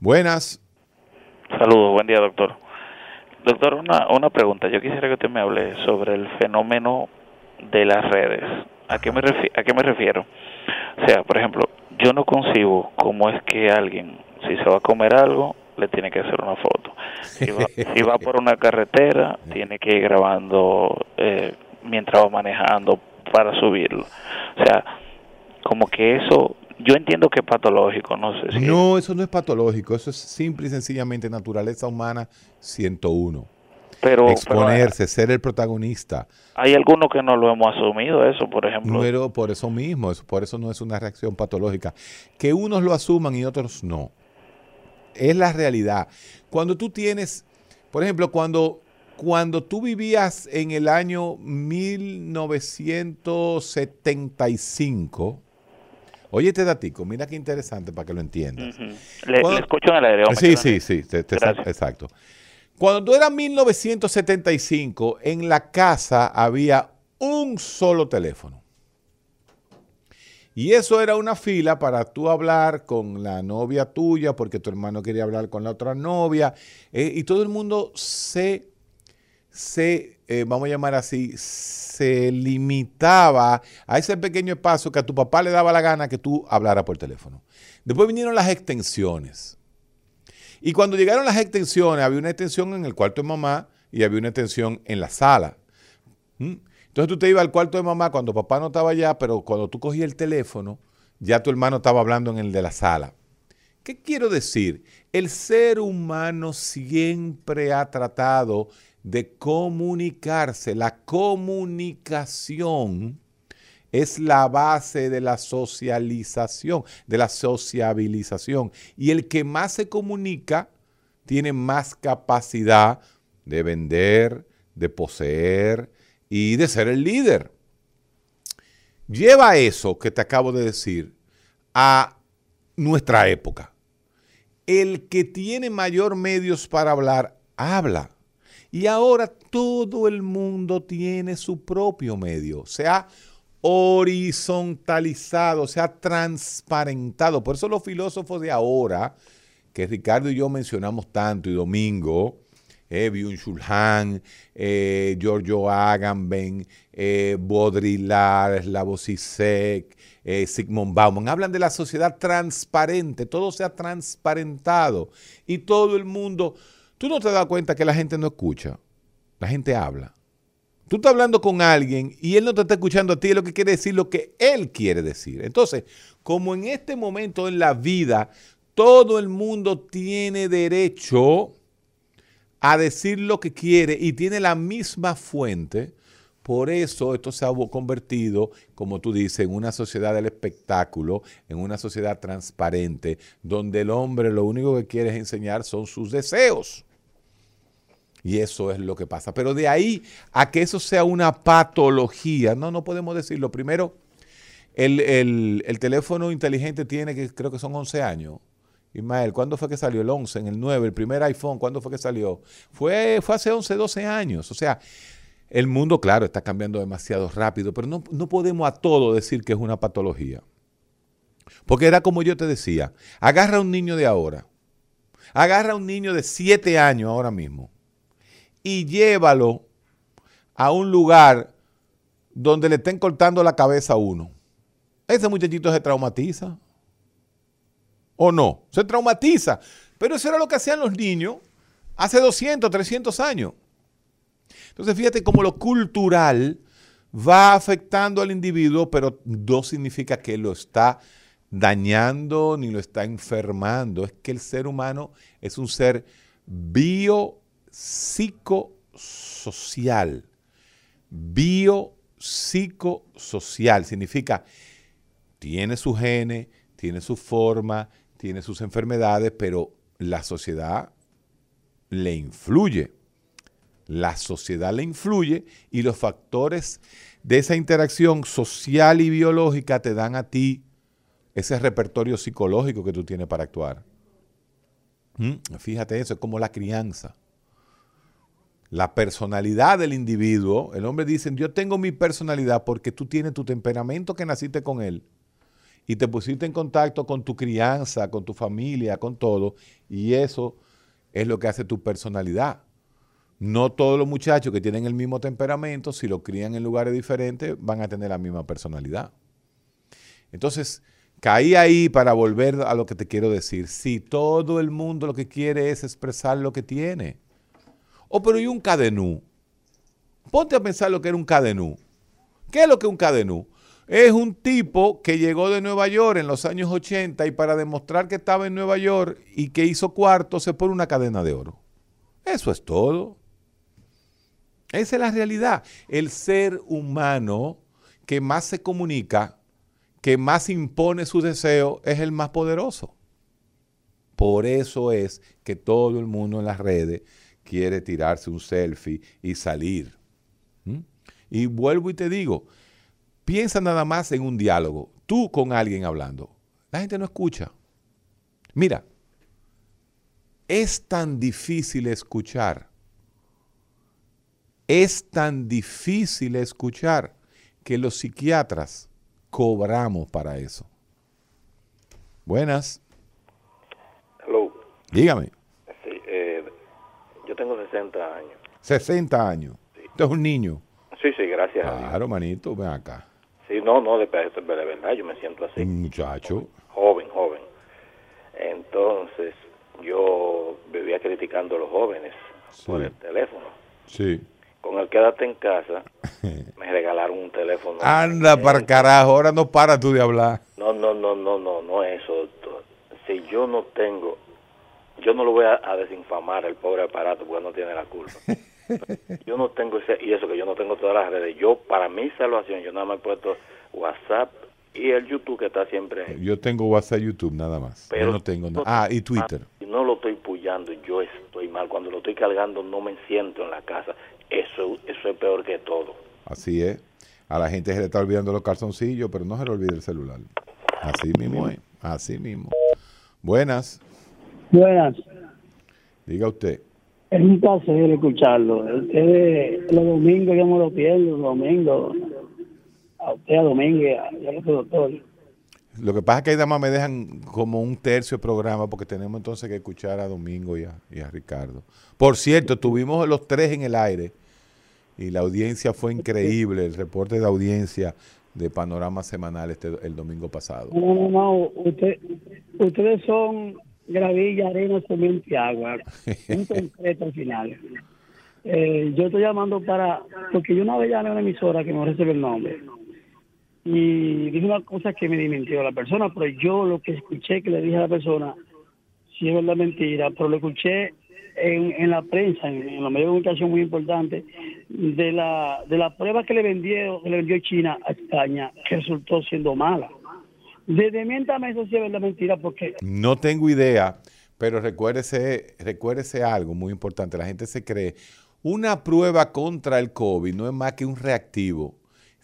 Speaker 1: Buenas.
Speaker 11: Saludos, buen día, doctor. Doctor, una, una pregunta. Yo quisiera que usted me hable sobre el fenómeno de las redes. ¿A qué, me refi- ¿A qué me refiero? O sea, por ejemplo, yo no concibo cómo es que alguien, si se va a comer algo, le tiene que hacer una foto. Si va, *laughs* si va por una carretera, tiene que ir grabando eh, mientras va manejando para subirlo. O sea, como que eso, yo entiendo que es patológico, no sé si...
Speaker 1: No, eso no es patológico. Eso es simple y sencillamente naturaleza humana 101.
Speaker 11: pero,
Speaker 1: Exponerse, ser el protagonista.
Speaker 11: Hay algunos que no lo hemos asumido eso, por ejemplo.
Speaker 1: Pero por eso mismo, eso- por eso no es una reacción patológica. Que unos lo asuman y otros no. Es la realidad. Cuando tú tienes, por ejemplo, cuando, cuando tú vivías en el año 1975, oye este datico, mira qué interesante para que lo entiendas.
Speaker 11: Le,
Speaker 1: Cuando-
Speaker 11: le escucho en el
Speaker 1: Sí, sí, sí, te- te-
Speaker 11: Gracias.
Speaker 1: exacto. Cuando tú eras 1975, en la casa había un solo teléfono. Y eso era una fila para tú hablar con la novia tuya, porque tu hermano quería hablar con la otra novia. eh, y todo el mundo se, se eh, vamos a llamar así, se limitaba a ese pequeño espacio que a tu papá le daba la gana que tú hablaras por teléfono. Después vinieron las extensiones. Y cuando llegaron las extensiones, había una extensión en el cuarto de mamá y había una extensión en la sala. ¿Mm? Entonces tú te ibas al cuarto de mamá cuando papá no estaba allá, pero cuando tú cogías el teléfono, ya tu hermano estaba hablando en el de la sala. ¿Qué quiero decir? El ser humano siempre ha tratado de comunicarse. La comunicación es la base de la socialización, de la sociabilización. Y el que más se comunica tiene más capacidad de vender, de poseer y de ser el líder. Lleva eso que te acabo de decir a nuestra época. El que tiene mayor medios para hablar, habla. Y ahora todo el mundo tiene su propio medio. Se ha horizontalizado, se ha transparentado. Por eso los filósofos de ahora, que Ricardo y yo mencionamos tanto, y Domingo, eh, Byung-Chul eh, Giorgio Agamben, eh, Baudrillard, Slavoj Zizek, eh, Sigmund Bauman, hablan de la sociedad transparente, todo se ha transparentado y todo el mundo, tú no te das cuenta que la gente no escucha, la gente habla. Tú estás hablando con alguien y él no te está escuchando a ti, es lo que quiere decir lo que él quiere decir. Entonces, como en este momento en la vida, todo el mundo tiene derecho a decir lo que quiere y tiene la misma fuente, por eso esto se ha convertido, como tú dices, en una sociedad del espectáculo, en una sociedad transparente, donde el hombre lo único que quiere es enseñar son sus deseos. Y eso es lo que pasa. Pero de ahí a que eso sea una patología, no, no podemos decirlo. Primero, el, el- el teléfono inteligente tiene que, creo que son 11 años. Ismael, ¿cuándo fue que salió? El 11, en el 9, el primer iPhone, ¿cuándo fue que salió? Fue, fue hace 11, 12 años. O sea, el mundo, claro, está cambiando demasiado rápido, pero no, no podemos a todo decir que es una patología. Porque era como yo te decía, agarra a un niño de ahora, agarra a un niño de 7 años ahora mismo y llévalo a un lugar donde le estén cortando la cabeza a uno. Ese muchachito se traumatiza. ¿O no? Se traumatiza. Pero eso era lo que hacían los niños hace 200, 300 años. Entonces fíjate cómo lo cultural va afectando al individuo, pero no significa que lo está dañando ni lo está enfermando. Es que el ser humano es un ser biopsicosocial. Biopsicosocial significa tiene su gene, tiene su forma, tiene sus enfermedades, pero la sociedad le influye. La sociedad le influye y los factores de esa interacción social y biológica te dan a ti ese repertorio psicológico que tú tienes para actuar. ¿Mm? Fíjate eso, es como la crianza. La personalidad del individuo, el hombre dice, yo tengo mi personalidad porque tú tienes tu temperamento que naciste con él y te pusiste en contacto con tu crianza, con tu familia, con todo, y eso es lo que hace tu personalidad. No todos los muchachos que tienen el mismo temperamento, si lo crían en lugares diferentes, van a tener la misma personalidad. Entonces, caí ahí para volver a lo que te quiero decir. Si todo el mundo lo que quiere es expresar lo que tiene. Oh, pero ¿y un cadenú? Ponte a pensar lo que era un cadenú. ¿Qué es lo que es un cadenú? Es un tipo que llegó de Nueva York en los años 80 y para demostrar que estaba en Nueva York y que hizo cuarto se pone una cadena de oro. Eso es todo. Esa es la realidad. El ser humano que más se comunica, que más impone su deseo, es el más poderoso. Por eso es que todo el mundo en las redes quiere tirarse un selfie y salir. ¿Mm? Y vuelvo y te digo, Piensa nada más en un diálogo, tú con alguien hablando. La gente no escucha. Mira, es tan difícil escuchar. Es tan difícil escuchar que los psiquiatras cobramos para eso. Buenas.
Speaker 4: Hello.
Speaker 1: Dígame.
Speaker 4: Sí, eh, yo tengo 60 años.
Speaker 1: 60 años. Sí. Usted es un niño.
Speaker 4: Sí, sí, gracias.
Speaker 1: Claro, manito, ven acá.
Speaker 4: Sí, no, no, de, de, verdad, yo me siento así.
Speaker 1: Un muchacho.
Speaker 4: Joven, joven. Entonces, yo vivía criticando a los jóvenes por el teléfono.
Speaker 1: Sí.
Speaker 4: Con el quédate en casa, *laughs* me regalaron un teléfono.
Speaker 1: Anda para carajo, ahora no para tú de hablar.
Speaker 4: No, no, no, no, no, no es eso, doctor. Si yo no tengo, yo no lo voy a, a desinfamar el pobre aparato porque no tiene la culpa. *laughs* yo no tengo ese, y eso que yo no tengo todas las redes. Yo, para mi salvación, yo nada más he puesto WhatsApp y el YouTube que está siempre.
Speaker 1: Yo tengo WhatsApp, YouTube nada más. Pero yo no tengo nada. Ah, y Twitter.
Speaker 4: No lo estoy puyando, yo estoy mal. Cuando lo estoy cargando, no me siento en la casa. Eso, eso es peor que todo.
Speaker 1: Así es. A la gente se le está olvidando los calzoncillos, pero no se le olvide el celular. Así mismo es. Así mismo. Buenas.
Speaker 12: Buenas.
Speaker 1: Diga usted.
Speaker 12: Es un placer escucharlo. Ustedes los domingos yo me lo pierdo, los domingos. A usted a domingo y a, y a doctor.
Speaker 1: Lo que pasa es que ahí nada me dejan como un tercio de programa porque tenemos entonces que escuchar a Domingo y a, y a Ricardo. Por cierto, tuvimos los tres en el aire y la audiencia fue increíble, el reporte de audiencia de Panorama Semanal este, el domingo pasado.
Speaker 12: No, no, no, usted, ustedes son gravilla, arena, cemento y agua. Un *laughs* concreto al final. Eh, yo estoy llamando para, porque yo una vez llamé a una emisora que no recibe el nombre y dije una cosa que me dimintió la persona, pero yo lo que escuché que le dije a la persona, si es verdad mentira, pero lo escuché en, en la prensa, en, en los medios de comunicación muy importante, de la, de la prueba que le vendió, que le vendió China a España, que resultó siendo mala. Desmiéntame eso si es mentira, porque...
Speaker 1: No tengo idea, pero recuérdese, recuérdese algo muy importante, la gente se cree, una prueba contra el COVID no es más que un reactivo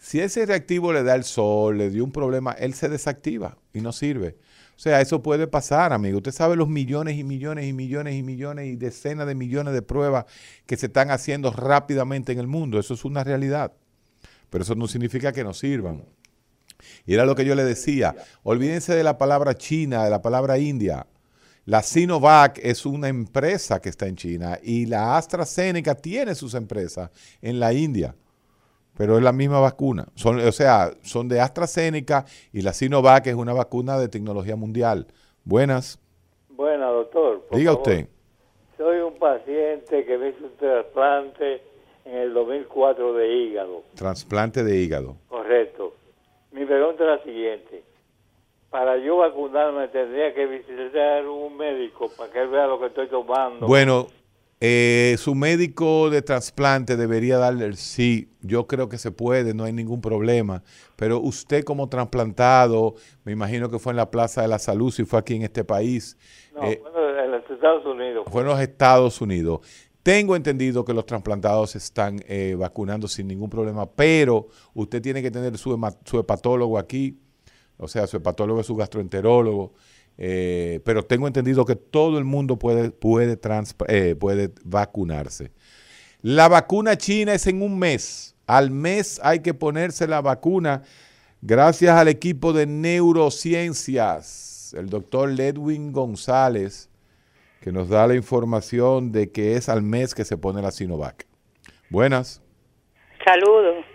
Speaker 1: si ese reactivo le da el sol, le dio un problema, él se desactiva y no sirve. O sea, eso puede pasar, amigo. Usted sabe los millones y millones y millones y millones y decenas de millones de pruebas que se están haciendo rápidamente en el mundo. Eso es una realidad. Pero eso no significa que no sirvan. Y era lo que yo le decía, olvídense de la palabra China, de la palabra India. La Sinovac es una empresa que está en China y la AstraZeneca tiene sus empresas en la India, pero es la misma vacuna. Son, o sea, son de AstraZeneca y la Sinovac es una vacuna de tecnología mundial. Buenas.
Speaker 13: Buenas, doctor.
Speaker 1: Diga
Speaker 13: favor.
Speaker 1: usted.
Speaker 13: Soy un paciente que me hizo un trasplante en el 2004 de hígado.
Speaker 1: Trasplante de hígado.
Speaker 13: Correcto. Mi pregunta es la siguiente. Para yo vacunarme tendría que visitar un médico para que él vea lo que estoy tomando.
Speaker 1: Bueno, eh, su médico de trasplante debería darle el sí. Yo creo que se puede, no hay ningún problema. Pero usted como trasplantado, me imagino que fue en la Plaza de la Salud, si fue aquí en este país,
Speaker 13: No,
Speaker 1: eh,
Speaker 13: bueno, en los Estados Unidos.
Speaker 1: fue en los Estados Unidos. Tengo entendido que los trasplantados están eh, vacunando sin ningún problema, pero usted tiene que tener su, hepatólogo aquí, o sea, su hepatólogo es su gastroenterólogo, eh, pero tengo entendido que todo el mundo puede, puede, eh, puede vacunarse. La vacuna china es en un mes. Al mes hay que ponerse la vacuna gracias al equipo de neurociencias, el doctor Ledwin González, que nos da la información de que es al mes que se pone la Sinovac. Buenas.
Speaker 14: Saludos.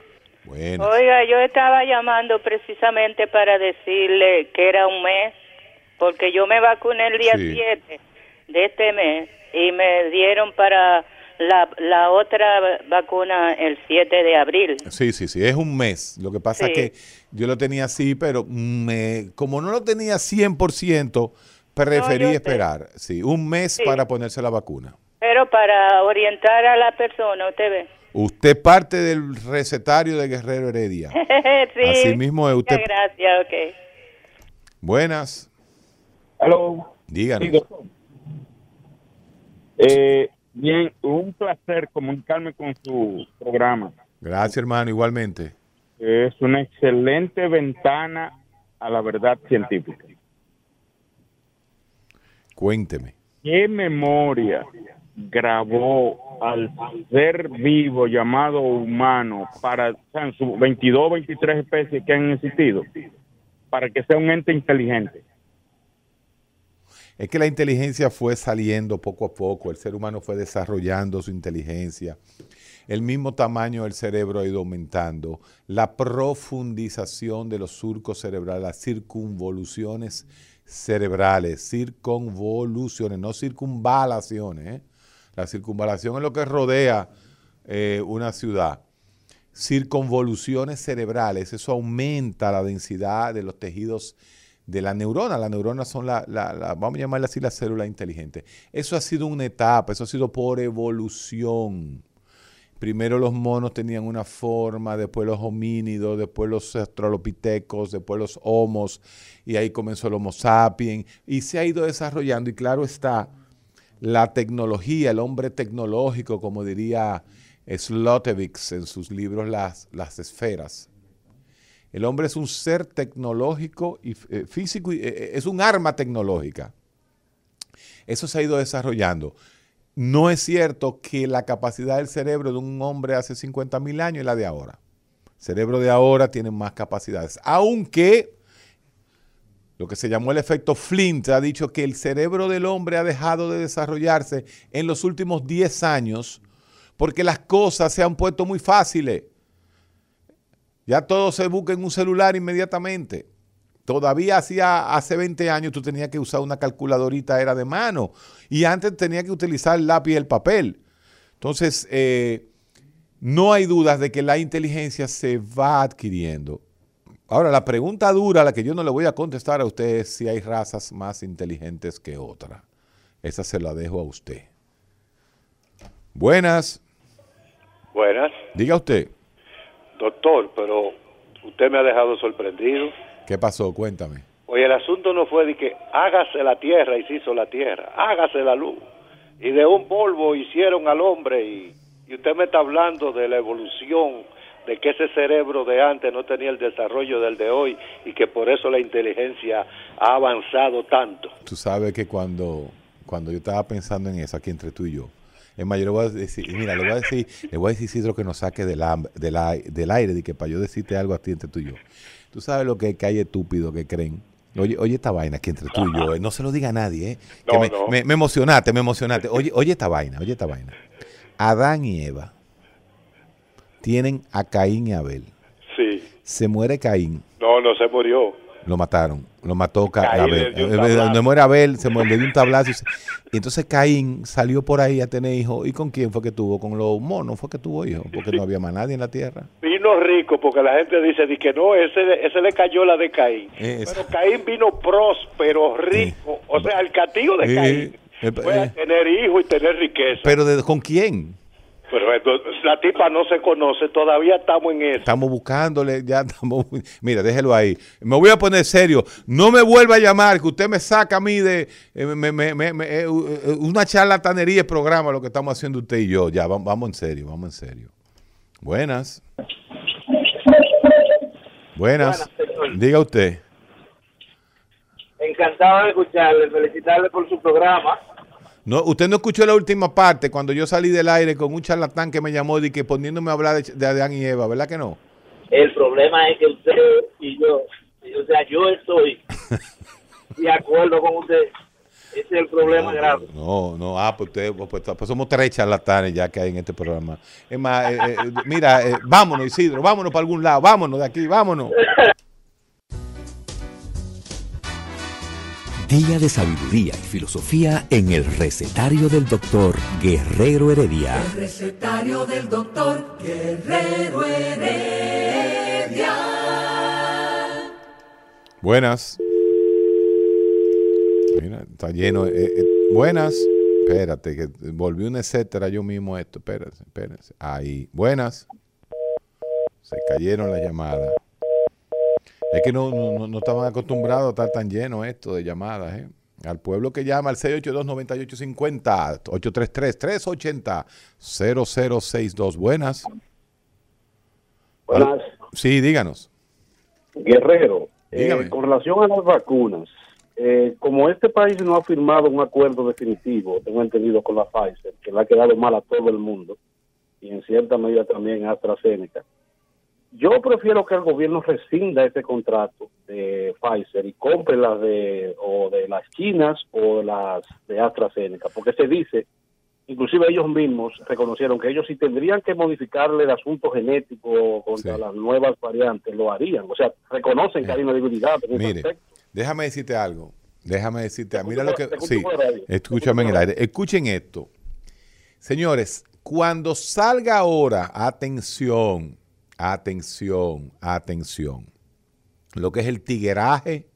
Speaker 1: Buenas.
Speaker 14: Oiga, yo estaba llamando precisamente para decirle que era un mes, porque yo me vacuné el día
Speaker 1: Sí.
Speaker 14: 7 de este mes y me dieron para la, la otra vacuna el 7 de abril.
Speaker 1: Sí, sí, sí, es un mes. Lo que pasa
Speaker 14: Sí.
Speaker 1: es que yo lo tenía así, pero me, como no lo tenía 100%, preferí
Speaker 14: sé.
Speaker 1: esperar. Sí, un mes
Speaker 14: Sí.
Speaker 1: para ponerse la vacuna.
Speaker 14: Pero para orientar a la persona, usted ve.
Speaker 1: Usted parte del recetario de Guerrero Heredia. *laughs*
Speaker 14: sí.
Speaker 1: Así mismo es usted.
Speaker 14: Muchas gracias, ok.
Speaker 1: Buenas.
Speaker 15: Hello.
Speaker 1: Díganos.
Speaker 15: Sí. Eh, bien, un placer comunicarme con su programa.
Speaker 1: Gracias, hermano, igualmente.
Speaker 15: Es una excelente ventana a la verdad científica.
Speaker 1: Cuénteme.
Speaker 15: ¿Qué memoria grabó al ser vivo llamado humano para sus 22, 23 especies que han existido para que sea un ente inteligente?
Speaker 1: Es que la inteligencia fue saliendo poco a poco, el ser humano fue desarrollando su inteligencia, el mismo tamaño del cerebro ha ido aumentando, la profundización de los surcos cerebrales, las circunvoluciones cerebrales, circunvoluciones, no circunvalaciones. ¿eh? La circunvalación es lo que rodea eh, una ciudad. Circunvoluciones cerebrales, eso aumenta la densidad de los tejidos de la neurona. Las neuronas son la, la- la- vamos a llamarla así, la célula inteligente. Eso ha sido una etapa, eso ha sido por evolución. Primero los monos tenían una forma, después los homínidos, después los australopitecos, después los homos, y ahí comenzó el Homo sapiens, y se ha ido desarrollando, y claro está, la tecnología, el hombre tecnológico, como diría Slotevix en sus libros Las, las Esferas. El hombre es un ser tecnológico y eh, físico, y, eh, es un arma tecnológica. Eso se ha ido desarrollando. No es cierto que la capacidad del cerebro de un hombre hace 50 mil años es la de ahora. El cerebro de ahora tiene más capacidades. Aunque lo que se llamó el efecto Flint ha dicho que el cerebro del hombre ha dejado de desarrollarse en los últimos 10 años porque las cosas se han puesto muy fáciles. Ya todo se busca en un celular inmediatamente. Todavía hacía hace 20 años tú tenías que usar una calculadorita, era de mano. Y antes tenía que utilizar el lápiz y el papel. Entonces, eh, no hay dudas de que la inteligencia se va adquiriendo. Ahora, la pregunta dura, la que yo no le voy a contestar a usted es si hay razas más inteligentes que otras. Esa se la dejo a usted. Buenas.
Speaker 16: Buenas.
Speaker 1: Diga usted,
Speaker 16: Doctor, pero usted me ha dejado sorprendido.
Speaker 1: ¿Qué pasó? Cuéntame.
Speaker 16: Oye, el asunto no fue de que hágase la tierra y se hizo la tierra, hágase la luz. Y de un polvo hicieron al hombre y, y usted me está hablando de la evolución, de que ese cerebro de antes no tenía el desarrollo del de hoy y que por eso la inteligencia ha avanzado tanto.
Speaker 1: Tú sabes que cuando, cuando yo estaba pensando en eso aquí entre tú y yo, Es más, yo le voy a decir, mira, le voy a decir, le voy a decir Isidro que nos saque del, del, ai- del aire, de que para yo decirte algo a ti entre tú y yo. Tú sabes lo que, que hay estúpidos que creen. Oye, oye esta vaina aquí entre tú y yo, eh, no se lo diga a nadie, ¿eh? Que
Speaker 16: No,
Speaker 1: me,
Speaker 16: no.
Speaker 1: me- me emocionaste, me emocionaste. Oye, oye esta vaina, oye esta vaina. Adán y Eva tienen a Caín y Abel.
Speaker 16: Sí.
Speaker 1: Se muere Caín,
Speaker 16: No, no se murió.
Speaker 1: Lo mataron, lo mató Ca-
Speaker 16: Caín
Speaker 1: Abel. Eh. Donde muere Abel, se muere, dio un tablazo. y entonces Caín salió por ahí a tener hijos. ¿Y con quién fue que tuvo? Con los monos fue que tuvo hijos, porque no había más nadie en la tierra. *laughs*
Speaker 16: Vino rico porque la gente dice di que no, ese, ese le cayó la de Caín.
Speaker 1: Es-
Speaker 16: Pero Caín vino próspero, rico. O sea, el castigo de
Speaker 1: Eh,
Speaker 16: Caín
Speaker 1: eh,
Speaker 16: fue a
Speaker 1: eh,
Speaker 16: tener hijos y tener riqueza.
Speaker 1: Pero de- ¿con quién?
Speaker 16: Pero entonces, la tipa no se conoce, todavía estamos en eso.
Speaker 1: Estamos buscándole, ya estamos. Mira, déjelo ahí. Me voy a poner serio. No me vuelva a llamar, que usted me saca a mí de eh, me- me- me- me- eh, eh, una charlatanería de programa lo que estamos haciendo usted y yo. Ya, va- vamos en serio, vamos en serio. Buenas. Buenas. Diga usted.
Speaker 7: Encantado de escucharle, felicitarle por su programa.
Speaker 1: No, usted no escuchó la última parte cuando yo salí del aire con un charlatán que me llamó y que poniéndome a hablar de, de Adán y Eva, ¿verdad que no?
Speaker 7: El problema es que usted y yo, o sea, yo estoy *laughs* de acuerdo con usted. Ese es el problema grave.
Speaker 1: No, no, ah, pues, usted, pues, pues somos tres charlatanes ya que hay en este programa. Es más, eh, eh, mira, eh, vámonos Isidro, vámonos para algún lado, vámonos de aquí, vámonos. *laughs*
Speaker 8: Día de sabiduría y filosofía en el recetario del doctor Guerrero Heredia.
Speaker 9: El recetario del doctor Guerrero Heredia.
Speaker 1: Buenas. Mira, está lleno. eh, eh, buenas. Espérate, que volví un etcétera yo mismo esto. Espérense, espérense. Ahí. Buenas. Se cayeron las llamadas. Es que no, no, no- estaban acostumbrados a estar tan lleno esto de llamadas, ¿eh? Al pueblo que llama al 682-9850, 833-380-0062. Buenas.
Speaker 17: Buenas.
Speaker 1: Sí, díganos.
Speaker 17: Guerrero, eh, con relación a las vacunas, eh, como este país no ha firmado un acuerdo definitivo, tengo entendido con la Pfizer, que le ha quedado mal a todo el mundo, y en cierta medida también a AstraZeneca, yo prefiero que el gobierno rescinda este contrato de Pfizer y compre las de o de las chinas o las de AstraZeneca, porque se dice, inclusive ellos mismos reconocieron que ellos si tendrían que modificarle el asunto genético contra las nuevas variantes, lo harían. O sea, reconocen que hay una debilidad en
Speaker 1: Mire, déjame decirte algo. Déjame decirte, mira lo que... Sí, escúchame en el aire. Escuchen esto. Señores, cuando salga ahora, atención, atención, atención, lo que es el tigueraje,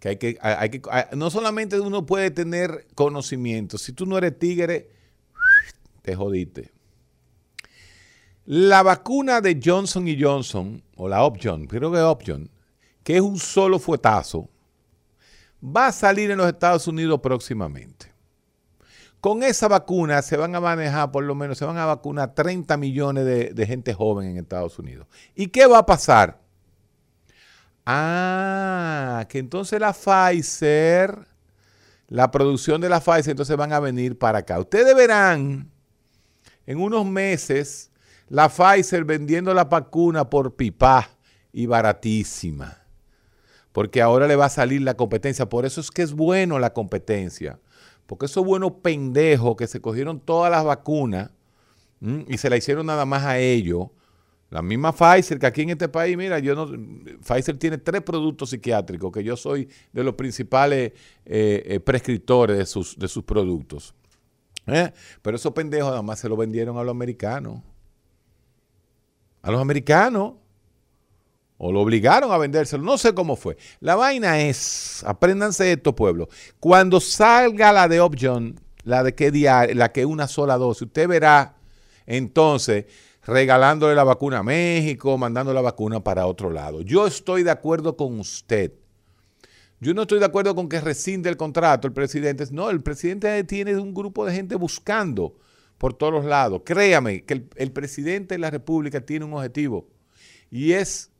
Speaker 1: que hay que, hay que, no solamente uno puede tener conocimiento, si tú no eres tigre, te jodiste. La vacuna de Johnson y Johnson, o la Upjohn, creo que es Upjohn, que es un solo fuetazo, va a salir en los Estados Unidos próximamente. Con esa vacuna se van a manejar, por lo menos, se van a vacunar 30 millones de, gente joven en Estados Unidos. ¿Y qué va a pasar? Ah, que entonces la Pfizer, la producción de la Pfizer, entonces van a venir para acá. Ustedes verán en unos meses la Pfizer vendiendo la vacuna por pipa y baratísima. Porque ahora le va a salir la competencia. Por eso es que es bueno la competencia. Porque esos buenos pendejos que se cogieron todas las vacunas y se la hicieron nada más a ellos. La misma Pfizer, que aquí en este país, mira, yo Pfizer tiene tres productos psiquiátricos, que yo soy de los principales eh, eh, prescriptores de sus, de sus productos. ¿Eh? Pero esos pendejos nada más se lo vendieron a los americanos. A los americanos. O lo obligaron a vendérselo. No sé cómo fue. La vaina es, apréndanse esto, pueblo. Cuando salga la de Upjohn, la de que diaria, la que una sola dosis, usted verá entonces regalándole la vacuna a México, mandando la vacuna para otro lado. Yo estoy de acuerdo con usted. Yo no estoy de acuerdo con que rescinde el contrato el presidente. No, el presidente tiene un grupo de gente buscando por todos los lados. Créame que el presidente de la República tiene un objetivo y es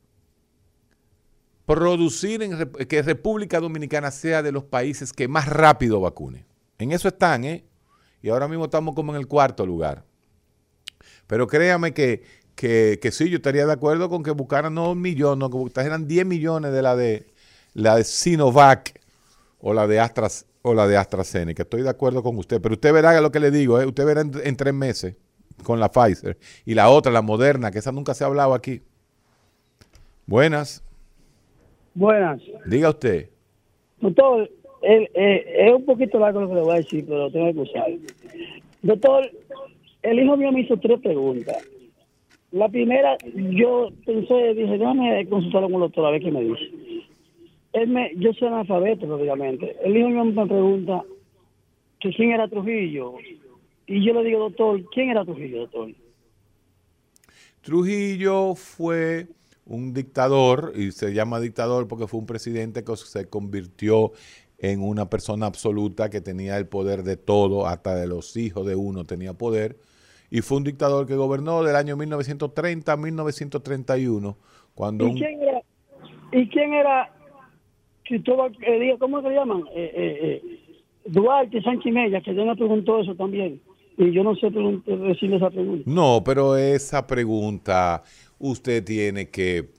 Speaker 1: producir en, que República Dominicana sea de los países que más rápido vacune. En eso están, ¿eh? y ahora mismo estamos como en el cuarto lugar. Pero créame que, que, que sí, yo estaría de acuerdo con que buscaran no un millón, no, que trajeran 10 millones de la de la de Sinovac o la de Astras o la de AstraZeneca. Estoy de acuerdo con usted, pero usted verá lo que le digo, ¿eh? usted verá en tres meses con la Pfizer y la otra, la Moderna, que esa nunca se ha hablado aquí. Buenas,
Speaker 12: Buenas.
Speaker 1: diga usted.
Speaker 12: Doctor, el- eh, es un poquito largo lo que le voy a decir, pero tengo que usar. Doctor, el hijo mío me hizo tres preguntas. La primera, yo pensé, dije, déjame consultarlo con el doctor a ver qué me dice. Él me, yo soy analfabeto, lógicamente. El hijo mío me pregunta que quién era Trujillo. Y yo le digo, doctor, ¿quién era Trujillo, doctor?
Speaker 1: Trujillo fue un dictador, y se llama dictador porque fue un presidente que se convirtió en una persona absoluta que tenía el poder de todo, hasta de los hijos de uno tenía poder, y fue un dictador que gobernó del año 1930 a 1931, cuando
Speaker 12: ¿Y
Speaker 1: un-
Speaker 12: quién era? ¿Y quién era Cristóbal, eh, ¿cómo se llaman? Eh, eh, eh, Duarte Sánchez Mella, que ya me preguntó eso también. Y yo no sé decirle esa pregunta.
Speaker 1: No, pero esa pregunta usted tiene que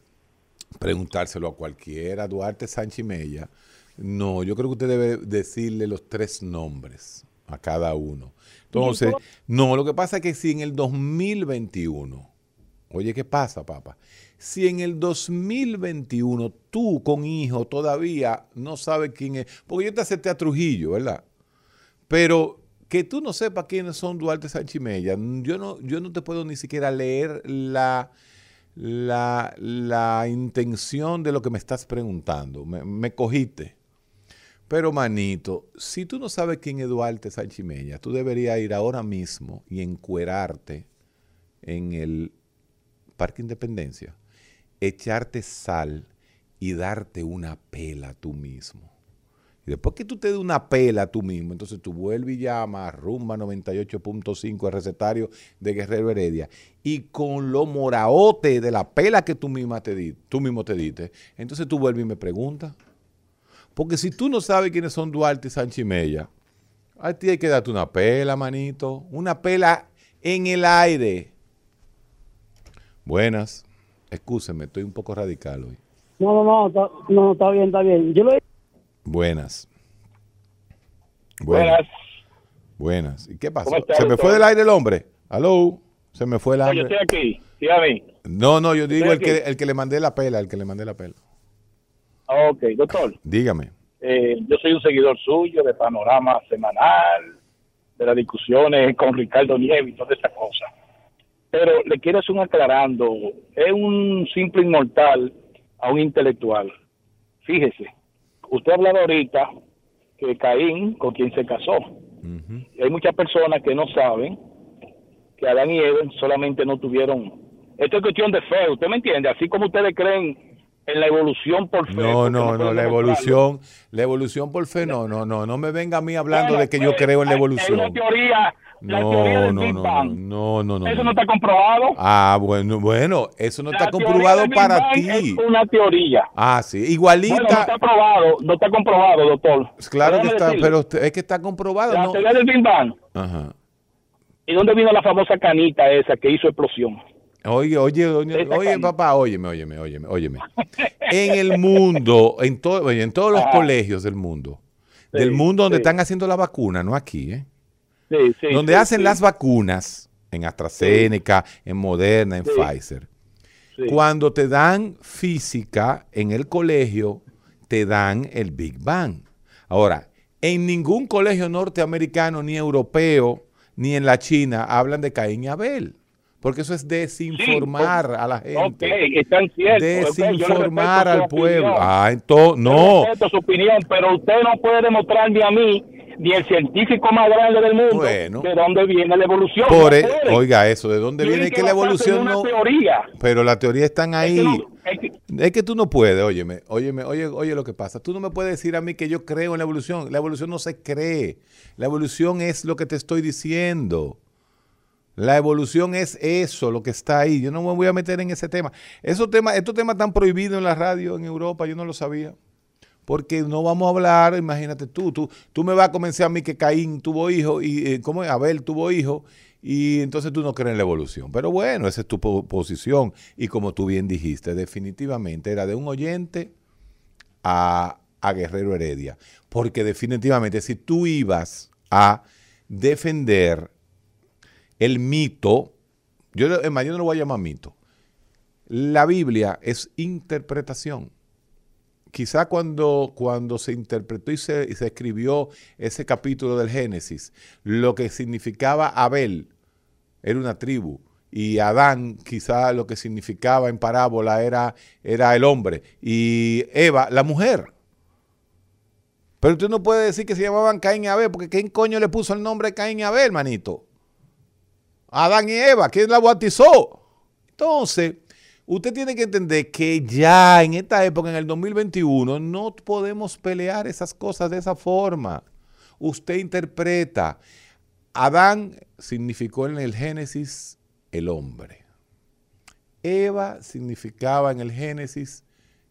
Speaker 1: preguntárselo a cualquiera. Duarte Sánchez Mella. No, yo creo que usted debe decirle los tres nombres a cada uno. Entonces, no, lo que pasa es que si en el 2021, oye, ¿qué pasa, papá? Si en el 2021 tú con hijo todavía no sabes quién es, porque yo te acepté a Trujillo, ¿verdad? Pero que tú no sepas quiénes son Duarte Sánchez Mella, yo no, yo no te puedo ni siquiera leer la, la, intención de lo que me estás preguntando. Me, cogiste. Pero, manito, si tú no sabes quién es Duarte Sánchez Mella, tú deberías ir ahora mismo y encuerarte en el Parque Independencia, echarte sal y darte una pela tú mismo. Y después que tú te des una pela tú mismo, entonces tú vuelves y llamas Rumba 98.5, el recetario de Guerrero Heredia, y con lo moraote de la pela que tú, misma te di, tú mismo te diste, entonces tú vuelves y me preguntas. Porque si tú no sabes quiénes son Duarte y Sánchez Mella, a ti hay que darte una pela, manito. Una pela en el aire. Buenas. Excúseme, estoy un poco radical hoy.
Speaker 12: No, no, no, no, está bien, está bien. Yo lo
Speaker 1: Buenas.
Speaker 18: Buenas.
Speaker 1: Buenas. ¿Y qué pasó?
Speaker 18: ¿Cómo está,
Speaker 1: ¿Se me fue del aire el hombre? ¿Aló? Se me fue el
Speaker 18: No,
Speaker 1: hambre.
Speaker 18: yo estoy aquí, dígame.
Speaker 1: No, no, yo digo el que, el que le mandé la pela, el que le mandé la pela.
Speaker 18: Ok, doctor,
Speaker 1: Dígame.
Speaker 18: eh, yo soy un seguidor suyo de Panorama Semanal, de las discusiones con Ricardo Nieves y todas esas cosas. Pero le quiero hacer un aclarando. Es un simple inmortal a un intelectual. Fíjese, usted ha hablado ahorita que Caín, con quien se casó. Hay muchas personas que no saben que Adán y Eva solamente no tuvieron. Esto es cuestión de fe, ¿usted me entiende? Así como ustedes creen en la evolución por fe.
Speaker 1: No, no, no, la evolución, la evolución por fe, no, no, no, no me venga a mí hablando
Speaker 18: Bueno,
Speaker 1: de que yo
Speaker 18: pues,
Speaker 1: creo en la
Speaker 18: hay- Hay
Speaker 1: evolución.
Speaker 18: una teoría, la teoría
Speaker 1: No,
Speaker 18: del
Speaker 1: no,
Speaker 18: Big
Speaker 1: no,
Speaker 18: Bang.
Speaker 1: no, no, no,
Speaker 18: Eso
Speaker 1: no.
Speaker 18: está comprobado.
Speaker 1: Ah, bueno, bueno, eso no
Speaker 18: La
Speaker 1: está comprobado para ti.
Speaker 18: Es una teoría.
Speaker 1: Ah, sí,
Speaker 18: Bueno, no
Speaker 1: igualita.
Speaker 18: está probado, no está comprobado, doctor.
Speaker 1: claro que está, pero es que está comprobado,
Speaker 18: La teoría del Big Bang.
Speaker 1: Ajá.
Speaker 18: ¿Y dónde vino la famosa canita esa que hizo explosión?
Speaker 1: Oye, oye, oye, papá, óyeme, óyeme, óyeme, óyeme. En el mundo, en, todo, en todos los
Speaker 18: Ajá.
Speaker 1: colegios del mundo,
Speaker 18: Sí,
Speaker 1: del mundo donde
Speaker 18: sí.
Speaker 1: están haciendo la vacuna, no aquí, ¿eh?
Speaker 18: Sí, sí,
Speaker 1: donde
Speaker 18: sí,
Speaker 1: hacen las vacunas, en AstraZeneca, en Moderna, en. Pfizer. Cuando te dan física en el colegio, te dan el Big Bang. Ahora, en ningún colegio norteamericano, ni europeo, ni en la China hablan de Caín y Abel. Porque eso es desinformar a la gente.
Speaker 18: Ok, están ciertos.
Speaker 1: Desinformar al pueblo.
Speaker 18: opinión.
Speaker 1: Ah, entonces, no.
Speaker 18: Yo respeto su opinión, pero usted no puede demostrarme a mí, ni el científico más grande del mundo,
Speaker 1: Bueno.
Speaker 18: de dónde viene la evolución.
Speaker 1: Por
Speaker 18: No
Speaker 1: e- oiga eso, ¿de dónde viene
Speaker 18: que
Speaker 1: que la evolución
Speaker 18: una
Speaker 1: no?
Speaker 18: teoría.
Speaker 1: Pero las teorías están ahí.
Speaker 18: Es que-
Speaker 1: Es que tú no puedes, óyeme, óyeme, oye, oye lo que pasa. Tú no me puedes decir a mí que yo creo en la evolución. La evolución no se cree. La evolución es lo que te estoy diciendo. La evolución es eso, lo que está ahí. Yo no me voy a meter en ese tema. Esos temas, estos temas están prohibidos en la radio en Europa, yo no lo sabía. Porque no vamos a hablar, imagínate tú, tú, tú me vas a convencer a mí que Caín tuvo hijo y eh, ¿cómo es? Abel tuvo hijo y entonces tú no crees en la evolución. Pero bueno, esa es tu po- posición. Y como tú bien dijiste, definitivamente era de un oyente a, Guerrero Heredia. Porque definitivamente si tú ibas a defender el mito, yo, más, yo no lo voy a llamar mito. La Biblia es interpretación. Quizá cuando, cuando se interpretó y se, se escribió ese capítulo del Génesis, lo que significaba Abel era una tribu y Adán quizá lo que significaba en parábola era, era el hombre y Eva la mujer. Pero tú no puedes decir que se llamaban Caín y Abel, porque ¿quién coño le puso el nombre Caín y Abel, manito? Adán y Eva, ¿quién la bautizó? Entonces, usted tiene que entender que ya en esta época, en el 2021, no podemos pelear esas cosas de esa forma. Usted interpreta. Adán significó en el Génesis el hombre. Eva significaba en el Génesis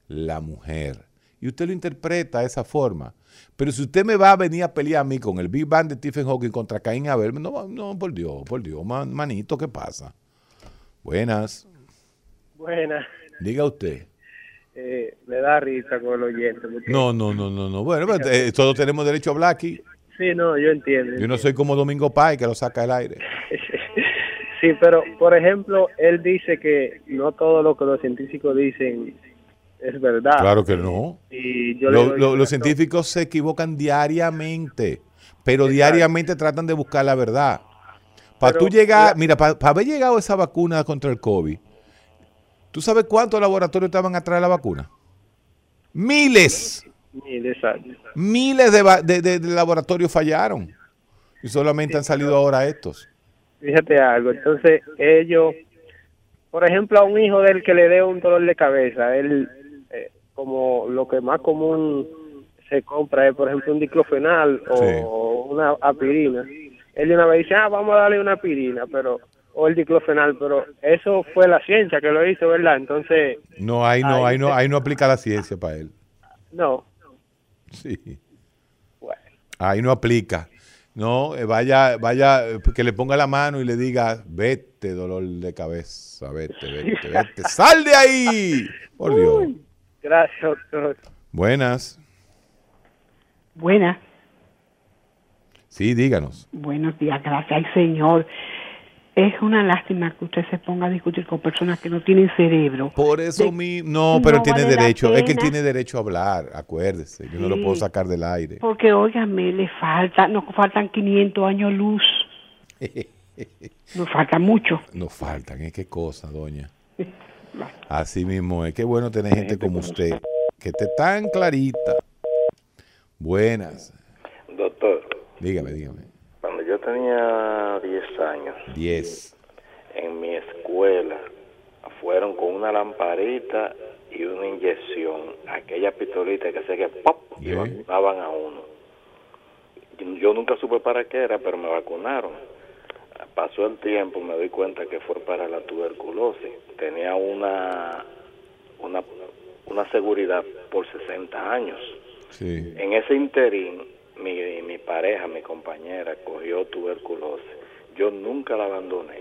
Speaker 1: la mujer. Y usted lo interpreta de esa forma. Pero si usted me va a venir a pelear a mí con el Big Bang de Stephen Hawking contra Caín Abel, no, no, por Dios, por Dios, man- manito, ¿qué pasa? Buenas,
Speaker 7: Buena.
Speaker 1: diga usted.
Speaker 7: Eh, me da risa con el oyente.
Speaker 1: No, no, no, no, no. Bueno, pero, eh, todos tenemos derecho a hablar aquí.
Speaker 7: Sí, no, yo entiendo.
Speaker 1: Yo no soy como Domingo Pai que lo saca del aire. *laughs*
Speaker 7: Sí, pero por ejemplo, él dice que no todo lo que los científicos dicen es verdad.
Speaker 1: Claro que no.
Speaker 7: Y yo
Speaker 1: Lo- los científicos se equivocan diariamente, pero diariamente tratan de buscar la verdad. Para tú llegar, mira, para haber llegado esa vacuna contra el COVID, ¿tú sabes cuántos laboratorios estaban atrás de la vacuna? Miles,
Speaker 7: Miles
Speaker 1: miles de, va- de- de- de laboratorios fallaron. Y solamente han salido ahora estos.
Speaker 7: Fíjate algo, entonces ellos, por ejemplo, a un hijo de él que le dé un dolor de cabeza, él, eh, como lo que más común se compra es, por ejemplo, un diclofenal o una aspirina. Él de una vez dice, ah, vamos a darle una aspirina, pero o el diclofenal, pero eso fue la ciencia que lo hizo, ¿verdad? Entonces,
Speaker 1: No, ahí no, ahí no, ahí no aplica la ciencia para él.
Speaker 7: no.
Speaker 1: Sí. Ahí no aplica. No, eh, vaya, vaya, que le ponga la mano y le diga, vete, dolor de cabeza, vete, vete, vete, *laughs* sal de ahí. Por Dios.
Speaker 7: Gracias, doctor.
Speaker 1: Buenas.
Speaker 19: Buenas,
Speaker 1: Sí, díganos.
Speaker 19: buenos días, gracias al Señor. Es una lástima que usted se ponga a discutir con personas que no tienen cerebro.
Speaker 1: Por eso
Speaker 19: De-
Speaker 1: mi, no, pero tiene
Speaker 19: vale
Speaker 1: derecho, es que tiene derecho a hablar, acuérdese, yo no lo puedo sacar del aire.
Speaker 19: Porque, óigame, le falta, nos faltan 500 años luz. *laughs* Nos falta mucho.
Speaker 1: Nos faltan, ¿eh? Qué cosa, doña. *laughs* Así mismo es. Qué bueno tener gente como usted, que esté tan clarita. Buenas.
Speaker 4: Doctor,
Speaker 1: Dígame, dígame.
Speaker 4: Cuando yo tenía 10 años,
Speaker 1: 10.
Speaker 4: en mi escuela fueron con una lamparita y una inyección, aquella pistolita que sé que ¡pop! y vacunaban a uno. Yo nunca supe para qué era, pero me vacunaron. Pasó el tiempo, me doy cuenta que fue para la tuberculosis. Tenía una una, una seguridad por 60 años.
Speaker 1: Sí.
Speaker 4: En ese interín, mi, mi pareja, mi compañera, cogió tuberculosis. Yo nunca la abandoné.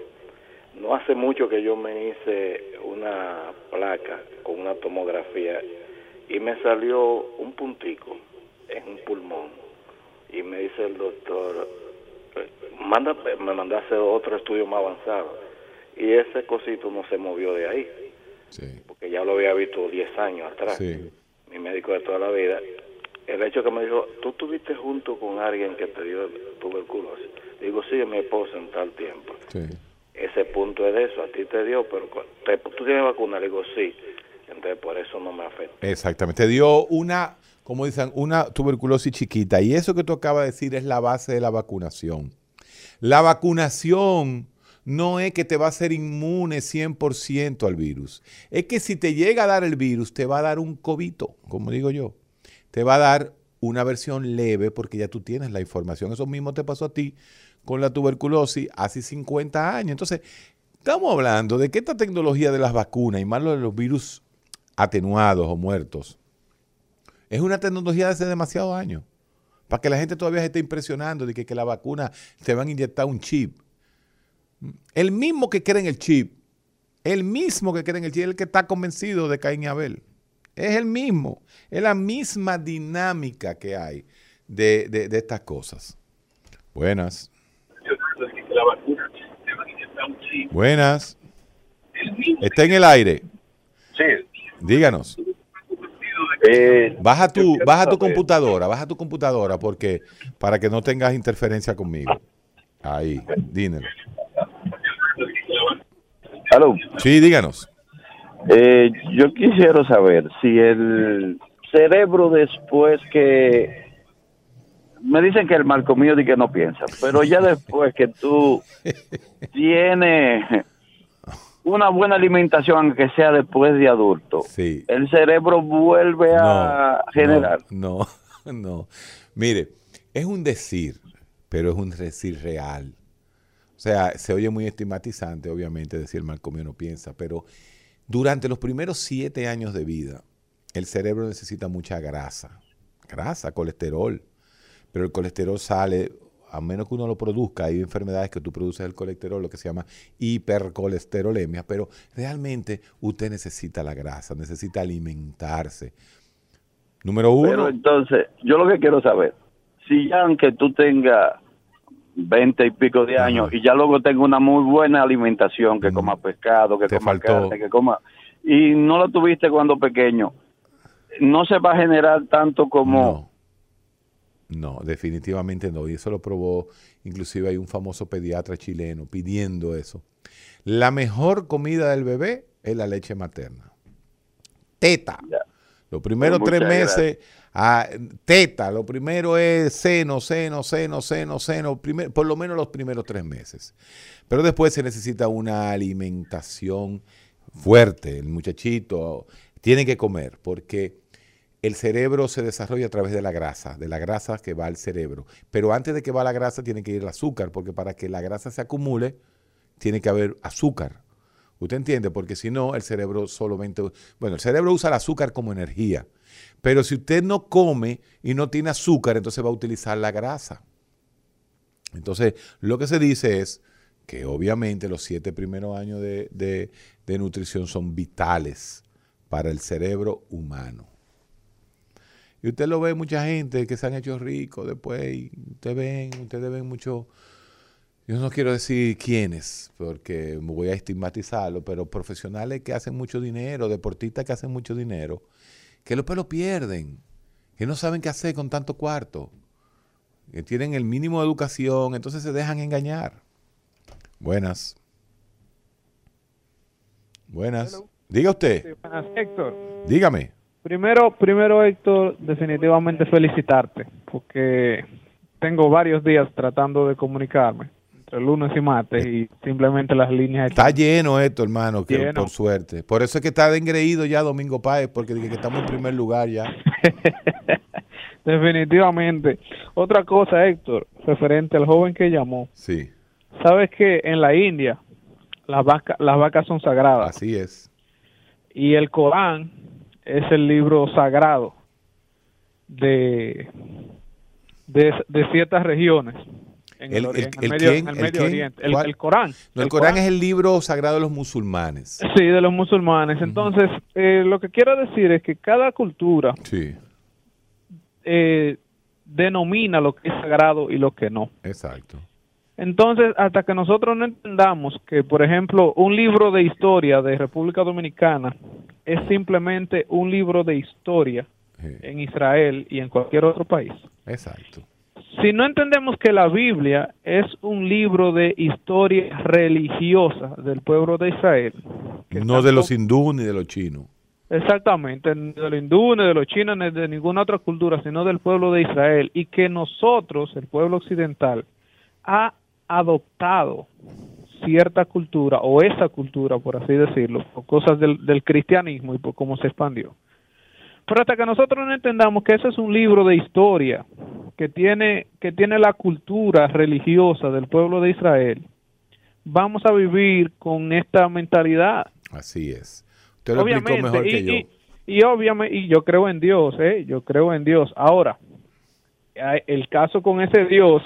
Speaker 4: No hace mucho que yo me hice una placa con una tomografía y me salió un puntico en un pulmón. Y me dice el doctor, manda, me mandó a hacer otro estudio más avanzado. Y ese cosito no se movió de ahí. Porque ya lo había visto 10 años atrás
Speaker 1: Sí.
Speaker 4: mi médico de toda la vida, el hecho que me dijo, tú estuviste junto con alguien que te dio tuberculosis. Digo, sí, mi esposa en tal tiempo.
Speaker 1: Sí.
Speaker 4: Ese punto es de eso, a ti te dio, pero te- tú tienes vacuna. Le digo, sí. Entonces, por eso no me afecta.
Speaker 1: Exactamente. Te dio una, como dicen, una tuberculosis chiquita. Y eso que tú acabas de decir es la base de la vacunación. La vacunación no es que te va a hacer inmune 100% al virus. Es que si te llega a dar el virus, te va a dar un cobito, como digo yo. Te va a dar una versión leve porque ya tú tienes la información. Eso mismo te pasó a ti con la tuberculosis hace 50 años. Entonces, estamos hablando de que esta tecnología de las vacunas y más lo de los virus atenuados o muertos, Es una tecnología de hace demasiados años. Para que la gente todavía se esté impresionando de que, que la vacuna te van a inyectar un chip. El mismo que cree en el chip, el mismo que cree en el chip, el que está convencido de Caín y Abel. Es el mismo. Es la misma dinámica que hay de, de- de estas cosas. Buenas. Buenas. Está en el aire.
Speaker 18: Sí.
Speaker 1: Díganos.
Speaker 18: Eh,
Speaker 1: Baja tu, baja tu computadora, baja tu computadora porque para que no tengas interferencia conmigo. Ahí, dímelo.
Speaker 20: Aló.
Speaker 1: Sí, díganos.
Speaker 20: Eh, yo quisiera saber si el cerebro después que me dicen que el marco mío di que no piensa, pero ya después que tú *laughs* tienes una buena alimentación, aunque sea después de adulto,
Speaker 1: Sí.
Speaker 20: el cerebro vuelve a generar.
Speaker 1: No, no, *laughs* no. Mire, es un decir, pero es un decir real. O sea, se oye muy estigmatizante, obviamente, decir el Marcomio no piensa, pero durante los primeros siete años de vida, el cerebro necesita mucha grasa. Grasa, colesterol. Pero el colesterol sale, a menos que uno lo produzca, hay enfermedades que tú produces el colesterol, lo que se llama hipercolesterolemia, pero realmente usted necesita la grasa, necesita alimentarse. Número uno.
Speaker 20: Pero entonces, yo lo que quiero saber, si ya aunque tú tengas 20 y pico de años y ya luego tengas una muy buena alimentación, que coma pescado, que
Speaker 1: Te
Speaker 20: coma
Speaker 1: faltó.
Speaker 20: carne, que coma... Y no lo tuviste cuando pequeño, no se va a generar tanto como...
Speaker 1: No, definitivamente no. Y eso lo probó, inclusive hay un famoso pediatra chileno pidiendo eso. La mejor comida del bebé es la leche materna. Teta. Los primeros
Speaker 20: Pues
Speaker 1: tres meses, ah, teta. Lo primero es seno, seno, seno, seno, seno. primer- por lo menos los primeros tres meses. Pero después se necesita una alimentación fuerte. El muchachito tiene que comer porque el cerebro se desarrolla a través de la grasa, de la grasa que va al cerebro. Pero antes de que va la grasa tiene que ir el azúcar, porque para que la grasa se acumule, tiene que haber azúcar. ¿Usted entiende? Porque si no, el cerebro solamente... Bueno, el cerebro usa el azúcar como energía. Pero si usted no come y no tiene azúcar, entonces va a utilizar la grasa. Entonces, lo que se dice es que obviamente los siete primeros años de, de- nutrición son vitales para el cerebro humano. Y usted lo ve mucha gente que se han hecho ricos después, y usted ven, ustedes ven mucho, yo no quiero decir quiénes, porque me voy a estigmatizarlo, pero profesionales que hacen mucho dinero, deportistas que hacen mucho dinero, que después lo pierden, que no saben qué hacer con tanto cuarto, que tienen el mínimo de educación, entonces se dejan engañar. Buenas. Buenas. Diga usted,
Speaker 21: Buenas, Héctor.
Speaker 1: dígame.
Speaker 21: Primero, primero, Héctor, definitivamente felicitarte, porque tengo varios días tratando de comunicarme entre lunes y martes y simplemente las líneas
Speaker 1: Está lleno esto, hermano, que
Speaker 21: Lleno.
Speaker 1: por suerte. Por eso es que está de engreído ya Domingo Páez, porque dije que estamos en primer lugar ya. *laughs*
Speaker 21: Definitivamente. Otra cosa, Héctor, referente al joven que llamó.
Speaker 1: Sí.
Speaker 21: Sabes que en la India las vacas, las vacas son sagradas.
Speaker 1: Así es.
Speaker 21: Y el Corán es el libro sagrado de, de, de ciertas regiones. En el,
Speaker 1: El- el-
Speaker 21: Medio,
Speaker 1: quién?
Speaker 21: en el
Speaker 1: ¿El
Speaker 21: Medio
Speaker 1: quién?
Speaker 21: Oriente. El, Corán.
Speaker 1: No, el Corán es el libro sagrado de los musulmanes.
Speaker 21: Sí, de los musulmanes. Entonces, eh, lo que quiero decir es que cada cultura
Speaker 1: Sí,
Speaker 21: eh, denomina lo que es sagrado y lo que no.
Speaker 1: exacto.
Speaker 21: Entonces, hasta que nosotros no entendamos que, por ejemplo, un libro de historia de República Dominicana es simplemente un libro de historia en Israel y en cualquier otro país.
Speaker 1: Exacto.
Speaker 21: Si no entendemos que la Biblia es un libro de historia religiosa del pueblo de Israel,
Speaker 1: No de los hindúes ni de los chinos.
Speaker 21: Exactamente, ni de los hindúes, ni de los chinos, ni de ninguna otra cultura, sino del pueblo de Israel, y que nosotros, el pueblo occidental, ha adoptado cierta cultura, o esa cultura, por así decirlo, por cosas del, del cristianismo y por cómo se expandió. Pero hasta que nosotros no entendamos que ese es un libro de historia que tiene, que tiene la cultura religiosa del pueblo de Israel, vamos a vivir con esta mentalidad.
Speaker 1: Así es. Usted lo explicó
Speaker 21: Obviamente,
Speaker 1: mejor
Speaker 21: y,
Speaker 1: que yo.
Speaker 21: y- Y obviamente, y yo creo en Dios, ¿eh? Yo creo en Dios. Ahora, el caso con ese Dios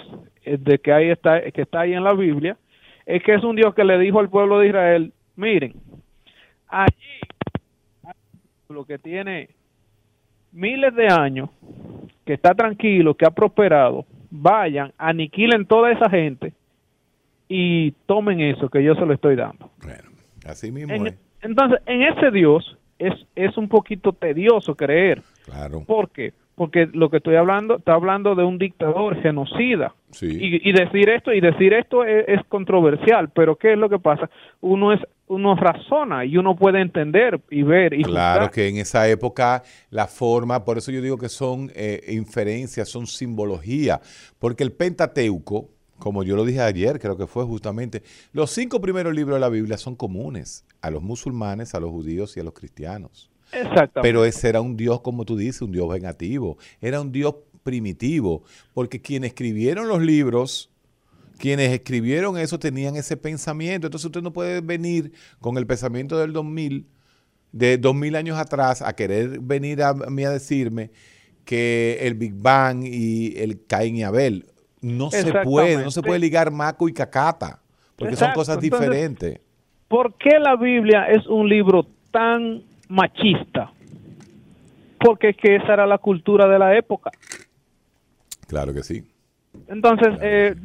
Speaker 21: eh, de que ahí está, que está ahí en la Biblia, es que es un Dios que le dijo al pueblo de Israel, miren, allí pueblo que tiene miles de años, que está tranquilo, que ha prosperado, vayan, aniquilen toda esa gente y tomen eso que yo se lo estoy dando.
Speaker 1: Así mismo
Speaker 21: En-
Speaker 1: es.
Speaker 21: entonces, en ese Dios es, es un poquito tedioso creer.
Speaker 1: Claro.
Speaker 21: ¿Por qué? Porque lo que estoy hablando, está hablando de un dictador genocida.
Speaker 1: Sí.
Speaker 21: Y, y decir esto, y decir esto es, es controversial, pero ¿qué es lo que pasa? Uno es, uno razona y uno puede entender y ver y
Speaker 1: Claro
Speaker 21: juzgar.
Speaker 1: que en esa época la forma, por eso yo digo que son eh, inferencias, son simbología, porque el Pentateuco, como yo lo dije ayer, creo que fue justamente, los cinco primeros libros de la Biblia son comunes a los musulmanes, a los judíos y a los cristianos.
Speaker 21: Exactamente.
Speaker 1: Pero ese era un Dios, como tú dices, un Dios vengativo, era un Dios primitivo, porque quienes escribieron los libros, quienes escribieron eso tenían ese pensamiento, entonces usted no puede venir con el pensamiento del 2000 de dos mil años atrás a querer venir a mí a decirme que el Big Bang y el Caín y Abel no se puede, no se puede ligar Maco y Cacata, porque son cosas
Speaker 21: entonces-
Speaker 1: diferentes.
Speaker 21: ¿Por qué la Biblia es un libro tan machista? Porque es que esa era la cultura de la época.
Speaker 1: Claro que sí.
Speaker 21: Entonces, eh,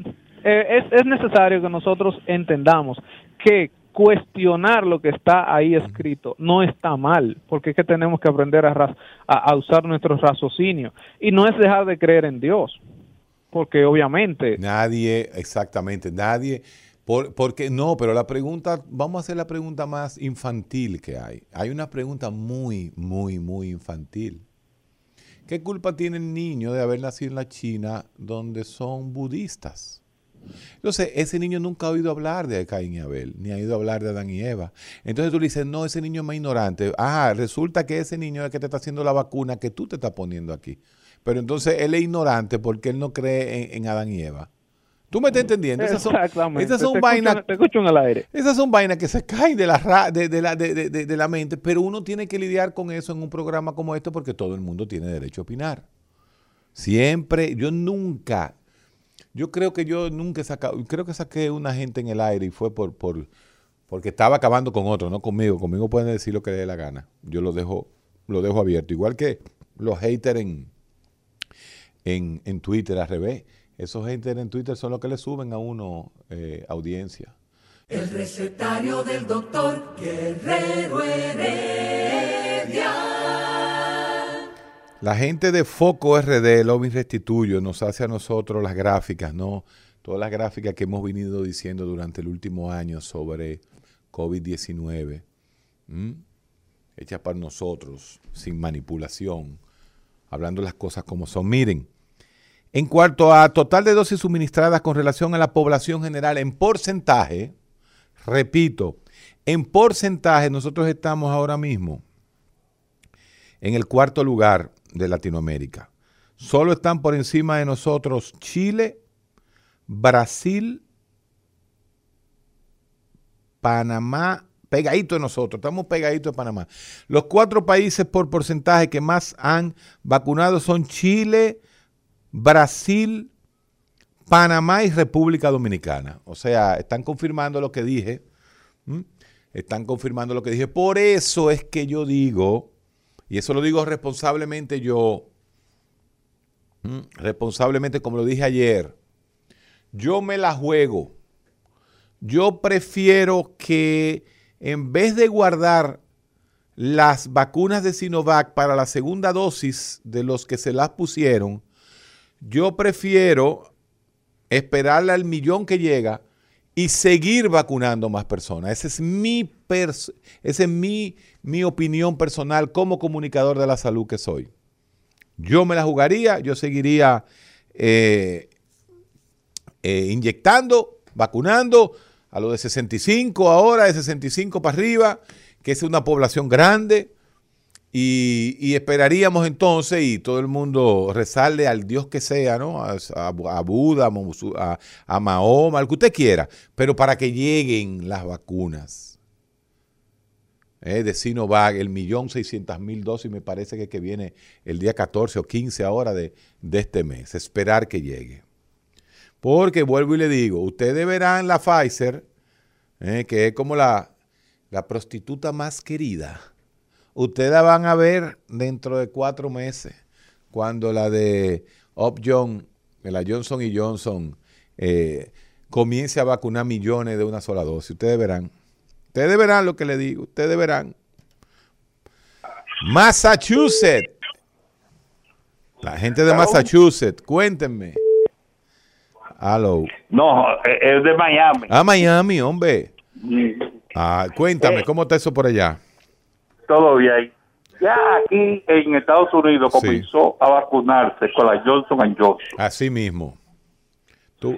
Speaker 21: eh, es, es necesario que nosotros entendamos que cuestionar lo que está ahí escrito no está mal, porque es que tenemos que aprender a, raz- a usar nuestro raciocinio. Y no es dejar de creer en Dios, porque obviamente...
Speaker 1: Nadie, exactamente, nadie, por- porque no, pero la pregunta, vamos a hacer la pregunta más infantil que hay. Hay una pregunta muy, muy, muy infantil. ¿Qué culpa tiene el niño de haber nacido en la China donde son budistas? Entonces, ese niño nunca ha oído hablar de Caín y Abel, ni ha oído hablar de Adán y Eva. Entonces tú le dices, no, ese niño es más ignorante. Ah, resulta que ese niño es el que te está haciendo la vacuna que tú te estás poniendo aquí. Pero entonces él es ignorante porque él no cree en, en Adán y Eva. ¿Tú me estás entendiendo? Esas son,
Speaker 21: Exactamente.
Speaker 1: esas son
Speaker 21: Te escucho
Speaker 1: vainas.
Speaker 21: en- te escucho en el aire.
Speaker 1: Esas son vainas que se caen de la, ra- de, de la, de, de- de- de la mente, pero uno tiene que lidiar con eso en un programa como este porque todo el mundo tiene derecho a opinar. Siempre, yo nunca, yo creo que yo nunca he sacado, creo que saqué una gente en el aire y fue por, por porque estaba acabando con otro, no conmigo. Conmigo pueden decir lo que les dé la gana. Yo lo dejo, lo dejo abierto. Igual que los haters en, en, en Twitter, al revés. Esos haters en Twitter son los que le suben a uno eh, audiencia.
Speaker 9: El recetario del doctor Guerrero Heredia.
Speaker 1: La gente de Foco RD, Lobby Restituyo, nos hace a nosotros las gráficas, ¿no? Todas las gráficas que hemos venido diciendo durante el último año sobre COVID-19, ¿m? hechas para nosotros, sin manipulación, hablando las cosas como son. Miren, en cuanto a total de dosis suministradas con relación a la población general en porcentaje, repito, en porcentaje nosotros estamos ahora mismo en el cuarto lugar de Latinoamérica. Solo están por encima de nosotros Chile, Brasil, Panamá, pegadito de nosotros, estamos pegaditos de Panamá. Los cuatro países por porcentaje que más han vacunado son Chile, Brasil, Panamá y República Dominicana. O sea, están confirmando lo que dije. Están confirmando lo que dije. Por eso es que yo digo, y eso lo digo responsablemente yo, responsablemente como lo dije ayer, yo me la juego. Yo prefiero que en vez de guardar las vacunas de Sinovac para la segunda dosis de los que se las pusieron, yo prefiero esperarle al millón que llega y seguir vacunando más personas. Esa es mi, pers- esa es mi, mi opinión personal como comunicador de la salud que soy. Yo me la jugaría, yo seguiría eh, eh, inyectando, vacunando a los de 65 ahora, de 65 para arriba, que es una población grande. Y, esperaríamos entonces, y todo el mundo rezarle al Dios que sea, ¿no? A, Buda, a- a Mahoma, al que usted quiera, pero para que lleguen las vacunas. eh, de Sinovac, el millón seiscientas mil dosis, me parece que, que viene el día 14 o 15 ahora de, de este mes. Esperar que llegue. Porque vuelvo y le digo, ustedes verán la Pfizer, eh, que es como la, la prostituta más querida. Ustedes la van a ver dentro de cuatro meses, cuando la de Upjohn, la Johnson y Johnson, eh, comience a vacunar millones de una sola dosis. Ustedes verán. Ustedes verán lo que le digo. Ustedes verán. Massachusetts. La gente de Massachusetts, cuéntenme. Hello.
Speaker 18: No, es de Miami.
Speaker 1: Ah, Miami, hombre. Ah, cuéntame,
Speaker 18: Eh.
Speaker 1: ¿cómo está eso por allá?
Speaker 18: Todo bien. Ya aquí en Estados Unidos
Speaker 1: Sí.
Speaker 18: comenzó a vacunarse con la Johnson Johnson.
Speaker 1: Así mismo. Tú,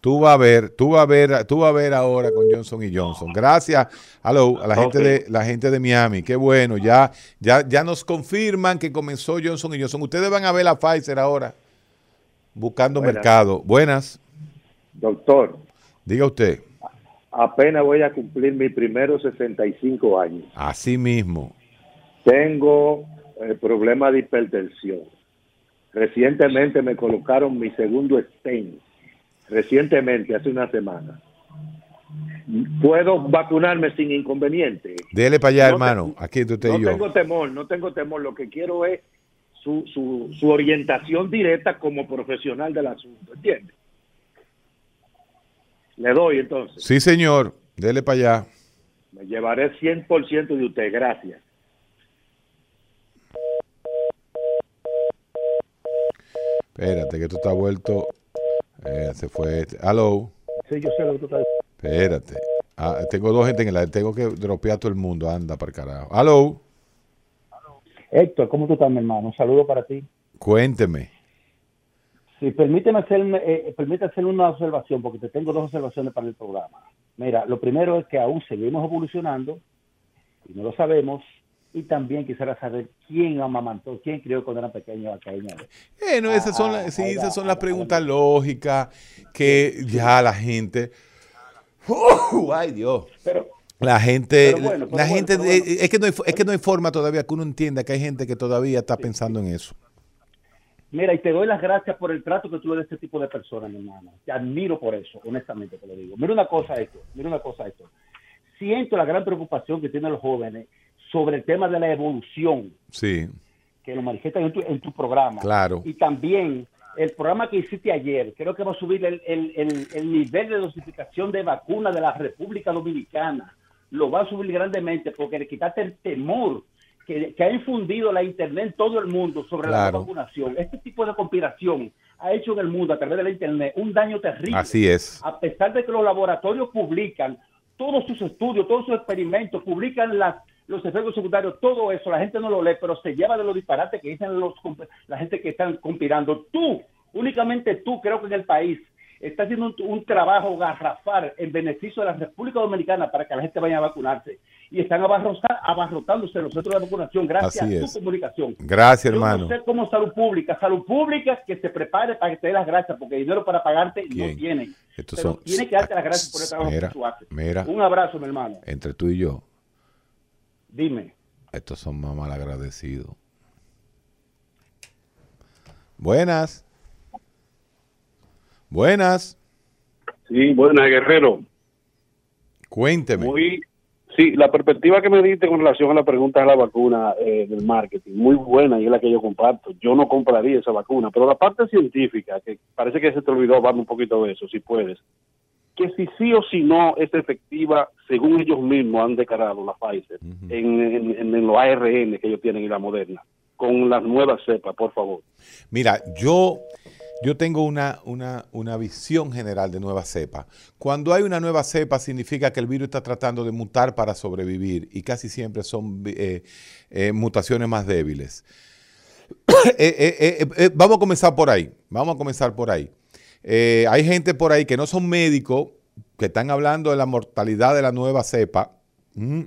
Speaker 1: tú vas a ver, tú vas a ver, tú vas a ver ahora con Johnson y Johnson. Gracias, hello, a la gente de la gente de Miami. Qué bueno, ya, ya, ya nos confirman que comenzó Johnson y Johnson. Ustedes van a ver la Pfizer ahora, buscando
Speaker 22: Buenas.
Speaker 1: mercado. Buenas,
Speaker 22: Doctor,
Speaker 1: diga usted.
Speaker 22: Apenas voy a cumplir mis primeros 65 años.
Speaker 1: Así mismo.
Speaker 22: Tengo eh, problemas de hipertensión. Recientemente me colocaron mi segundo stent. Recientemente, hace una semana. ¿Puedo vacunarme sin inconveniente?
Speaker 1: Dele para allá,
Speaker 22: No te-
Speaker 1: hermano. Aquí entre usted
Speaker 22: no
Speaker 1: y yo.
Speaker 22: tengo temor, no tengo temor. Lo que quiero es su, su, su orientación directa como profesional del asunto, ¿entiende? Le doy entonces.
Speaker 1: Sí, señor. Dele para allá.
Speaker 22: Me llevaré 100% de usted, gracias.
Speaker 1: Espérate, que esto está vuelto. Eh, se fue. este. Hello.
Speaker 10: Sí, yo sé lo que tú estás
Speaker 1: Espérate. Ah, tengo dos gente en la. Tengo que dropear a todo el mundo. Anda para el carajo. Hello.
Speaker 23: Héctor, ¿cómo tú estás, mi hermano? Un saludo para ti.
Speaker 1: Cuénteme.
Speaker 23: Sí, permíteme hacerme, eh, permíteme hacer una observación, porque te tengo dos observaciones para el programa. Mira, lo primero es que aún seguimos evolucionando, y no lo sabemos, y también quisiera saber quién amamantó, quién crió cuando eran pequeños a Caín y Abel.
Speaker 1: Eh, no, esas son, las, sí, esas son las preguntas lógicas que ya la gente. ¡Uh! ay, Dios. la gente,
Speaker 23: pero bueno, pero
Speaker 1: la
Speaker 23: bueno,
Speaker 1: gente,
Speaker 23: bueno.
Speaker 1: eh, es que no hay, es que no hay forma todavía que uno entienda que hay gente que todavía está pensando en eso.
Speaker 23: Mira, y te doy las gracias por el trato que tú le das a este tipo de personas, mi hermano. Te admiro por eso, honestamente te lo digo. Mira una cosa esto, mira una cosa esto. Siento la gran preocupación que tienen los jóvenes sobre el tema de la evolución
Speaker 1: Sí,
Speaker 23: que lo en tu, en tu programa.
Speaker 1: Claro.
Speaker 23: Y también el programa que hiciste ayer, creo que va a subir el, el- el- el nivel de dosificación de vacunas de la República Dominicana. Lo va a subir grandemente porque le quitaste el temor que, que ha infundido la Internet en todo el mundo sobre la vacunación. Este tipo de conspiración ha hecho en el mundo a través de la Internet un daño terrible.
Speaker 1: así es.
Speaker 23: A pesar de que los laboratorios publican todos sus estudios, todos sus experimentos, publican las, los efectos secundarios, todo eso, la gente no lo lee, pero se lleva de los disparates que dicen los, la gente que están conspirando. Tú, únicamente tú, creo que en el país, está haciendo un, un trabajo garrafal en beneficio de la República Dominicana para que la gente vaya a vacunarse. Y están abarrotándose los centros de vacunación gracias
Speaker 1: Así
Speaker 23: a
Speaker 1: es.
Speaker 23: tu comunicación.
Speaker 1: Gracias,
Speaker 23: Yo
Speaker 1: hermano.
Speaker 23: no sé cómo salud pública, salud pública que se prepare para que te dé las gracias, porque dinero para pagarte
Speaker 1: ¿Quién?
Speaker 23: no tienen.
Speaker 1: Estos
Speaker 23: Pero
Speaker 1: son-
Speaker 23: tiene que darte las gracias por el trabajo
Speaker 1: Mira,
Speaker 23: que tú haces.
Speaker 1: mira.
Speaker 23: Un abrazo, mi hermano.
Speaker 1: Entre tú y yo,
Speaker 23: Dime.
Speaker 1: estos son más mal agradecidos. Buenas. Buenas.
Speaker 17: Sí, buena, Guerrero.
Speaker 1: Cuénteme.
Speaker 17: Muy, sí, la perspectiva que me diste con relación a la pregunta de la vacuna eh, del marketing, muy buena y es la que yo comparto. Yo no compraría esa vacuna, pero la parte científica, que parece que se te olvidó hablar un poquito de eso, si puedes, que si sí o si no es efectiva, según ellos mismos han declarado, la Pfizer, en, en, en los ARN que ellos tienen y la Moderna, con las nuevas cepas, por favor.
Speaker 1: Mira, yo, yo tengo una, una, una visión general de nueva cepa. Cuando hay una nueva cepa significa que el virus está tratando de mutar para sobrevivir y casi siempre son eh, eh, mutaciones más débiles. *coughs* Eh, vamos a comenzar por ahí. Vamos a comenzar por ahí. Hay gente por ahí que no son médicos, que están hablando de la mortalidad de la nueva cepa. Mm.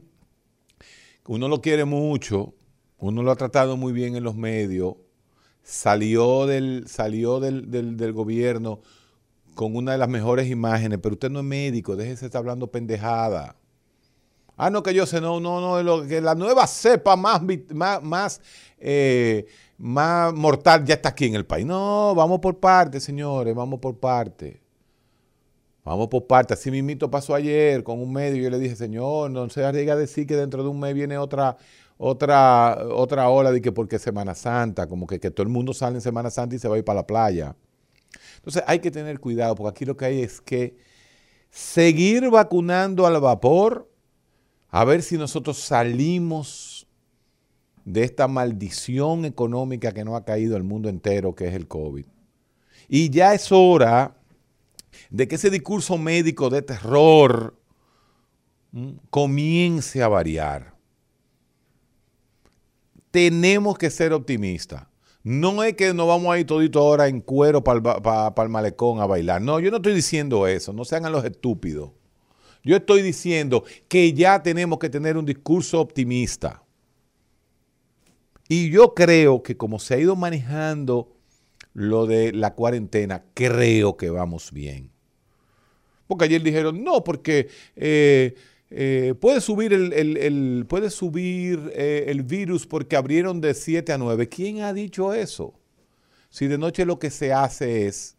Speaker 1: Uno lo quiere mucho, uno lo ha tratado muy bien en los medios, salió del, salió del, del- gobierno con una de las mejores imágenes, pero usted no es médico, déjese estar hablando pendejada. Ah, no, que yo sé, no, no, no, lo, que la nueva cepa más, más, más, eh, más mortal ya está aquí en el país. No, vamos por parte, señores, vamos por parte. Vamos por parte. Así mismito pasó ayer con un medio. Yo le dije, señor, no se arriesga a decir que dentro de un mes viene otra, otra, otra ola de que porque Semana Santa, como que, que todo el mundo sale en Semana Santa y se va a ir para la playa. Entonces hay que tener cuidado, porque aquí lo que hay es que seguir vacunando al vapor, a ver si nosotros salimos de esta maldición económica que nos ha caído al mundo entero, que es el COVID. Y ya es hora de que ese discurso médico de terror comience a variar. Tenemos que ser optimistas. No es que nos vamos a ir todito ahora en cuero para el, malecón a bailar. No, yo no estoy diciendo eso. No se hagan los estúpidos. Yo estoy diciendo que ya tenemos que tener un discurso optimista. Y yo creo que como se ha ido manejando lo de la cuarentena, creo que vamos bien. Porque ayer dijeron, no, porque eh, eh, puede subir, eh, el virus porque abrieron de 7 a 9. ¿Quién ha dicho eso? Si de noche lo que se hace es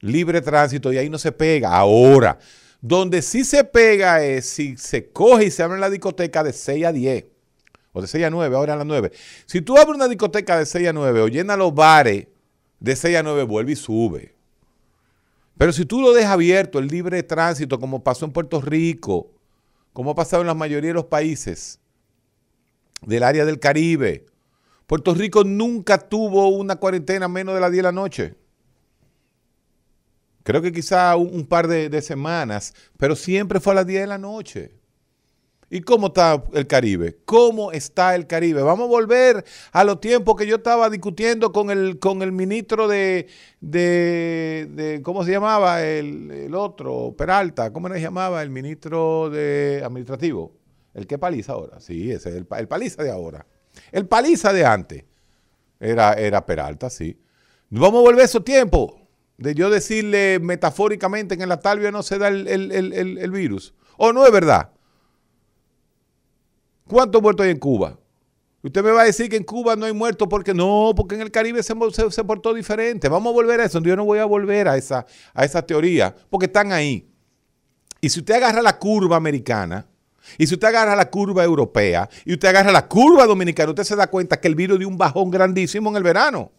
Speaker 1: libre tránsito y ahí no se pega. Ahora, donde sí se pega es si se coge y se abre la discoteca de 6 a 10 o de 6 a 9, ahora a las 9. Si tú abres una discoteca de 6 a 9 o llena los bares de 6 a 9, vuelve y sube. Pero si tú lo dejas abierto, el libre tránsito, como pasó en Puerto Rico, como ha pasado en la mayoría de los países del área del Caribe, Puerto Rico nunca tuvo una cuarentena menos de las 10 de la noche. Creo que quizá un, par de, de, semanas, pero siempre fue a las 10 de la noche. ¿Y cómo está el Caribe? ¿Cómo está el Caribe? Vamos a volver a los tiempos que yo estaba discutiendo con el, con el ministro de, de, ¿cómo se llamaba? El, otro, Peralta, ¿cómo se llamaba? El ministro de administrativo. ¿El que paliza ahora? Sí, ese es el, el paliza de ahora. El paliza de antes. Era, era Peralta, sí. Vamos a volver a esos tiempos de yo decirle metafóricamente que en la talvia no se da el, el virus. ¿O no es verdad? ¿Cuántos muertos hay en Cuba? Usted me va a decir que en Cuba no hay muertos porque no, porque en el Caribe se, se, portó diferente. Vamos a volver a eso. Yo no voy a volver a esa, a esa teoría porque están ahí. Y si usted agarra la curva americana, y si usted agarra la curva europea, y usted agarra la curva dominicana, usted se da cuenta que el virus dio un bajón grandísimo en el verano.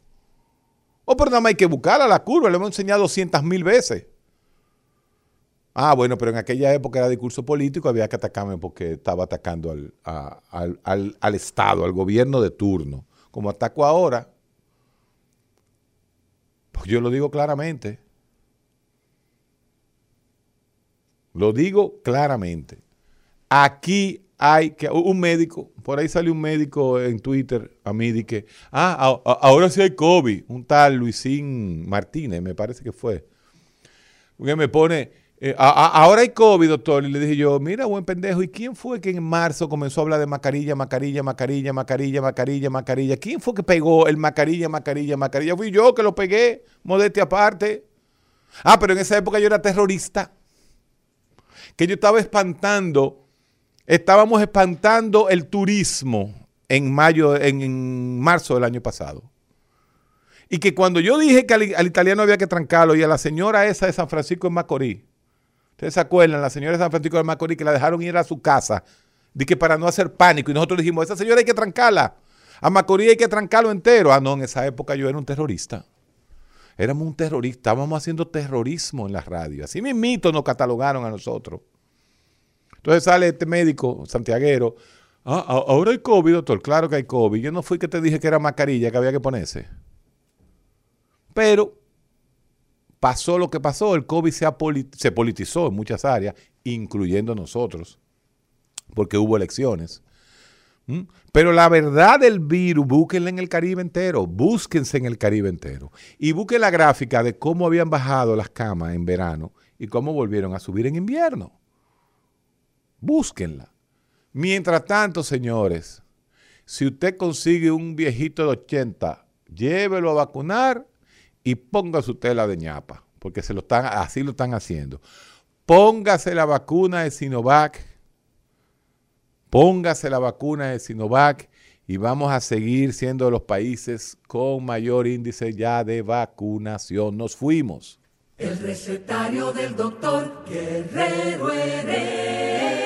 Speaker 1: O oh, pero nada más hay que buscarla la curva, le hemos enseñado 200 mil veces. Ah, bueno, pero en aquella época era discurso político, había que atacarme porque estaba atacando al, al, Estado, al gobierno de turno. Como ataco ahora, pues yo lo digo claramente. Lo digo claramente. Aquí hay que un médico, por ahí salió un médico en Twitter a mí de que, ah, ahora sí hay COVID, un tal Luisín Martínez, me parece que fue. Que me pone, eh, ahora hay COVID, doctor. Y le dije yo, mira, buen pendejo, ¿y quién fue que en marzo comenzó a hablar de mascarilla, mascarilla, mascarilla, mascarilla, mascarilla, mascarilla? ¿Quién fue que pegó el mascarilla, mascarilla, mascarilla? Fui yo que lo pegué, modestia aparte. Ah, pero en esa época yo era terrorista. Que yo estaba espantando, estábamos espantando el turismo en mayo, en, marzo del año pasado. Y que cuando yo dije que al, al, italiano había que trancarlo y a la señora esa de San Francisco en Macorís, Ustedes se acuerdan, la señora de San Francisco de Macorís que la dejaron ir a su casa, de que para no hacer pánico. Y nosotros dijimos, esa señora hay que trancarla. A Macorís hay que trancarlo entero. Ah, no, en esa época yo era un terrorista. Éramos un terrorista, estábamos haciendo terrorismo en la radio. Así mismito nos catalogaron a nosotros. Entonces sale este médico santiaguero. Ah, ahora hay COVID, doctor. Claro que hay COVID. Yo no fui que te dije que era mascarilla que había que ponerse. Pero pasó lo que pasó, el COVID se, se politizó en muchas áreas, incluyendo nosotros, porque hubo elecciones. ¿Mm? Pero la verdad del virus, búsquenla en el Caribe entero, búsquense en el Caribe entero. Y busquen la gráfica de cómo habían bajado las camas en verano y cómo volvieron a subir en invierno. Búsquenla. Mientras tanto, señores, si usted consigue un viejito de 80, llévelo a vacunar y póngase usted la de ñapa, porque se lo están, así lo están haciendo. Póngase la vacuna de Sinovac Póngase la vacuna de Sinovac y vamos a seguir siendo los países con mayor índice ya de vacunación. Nos fuimos.
Speaker 9: El recetario del doctor Guerrero Heredia.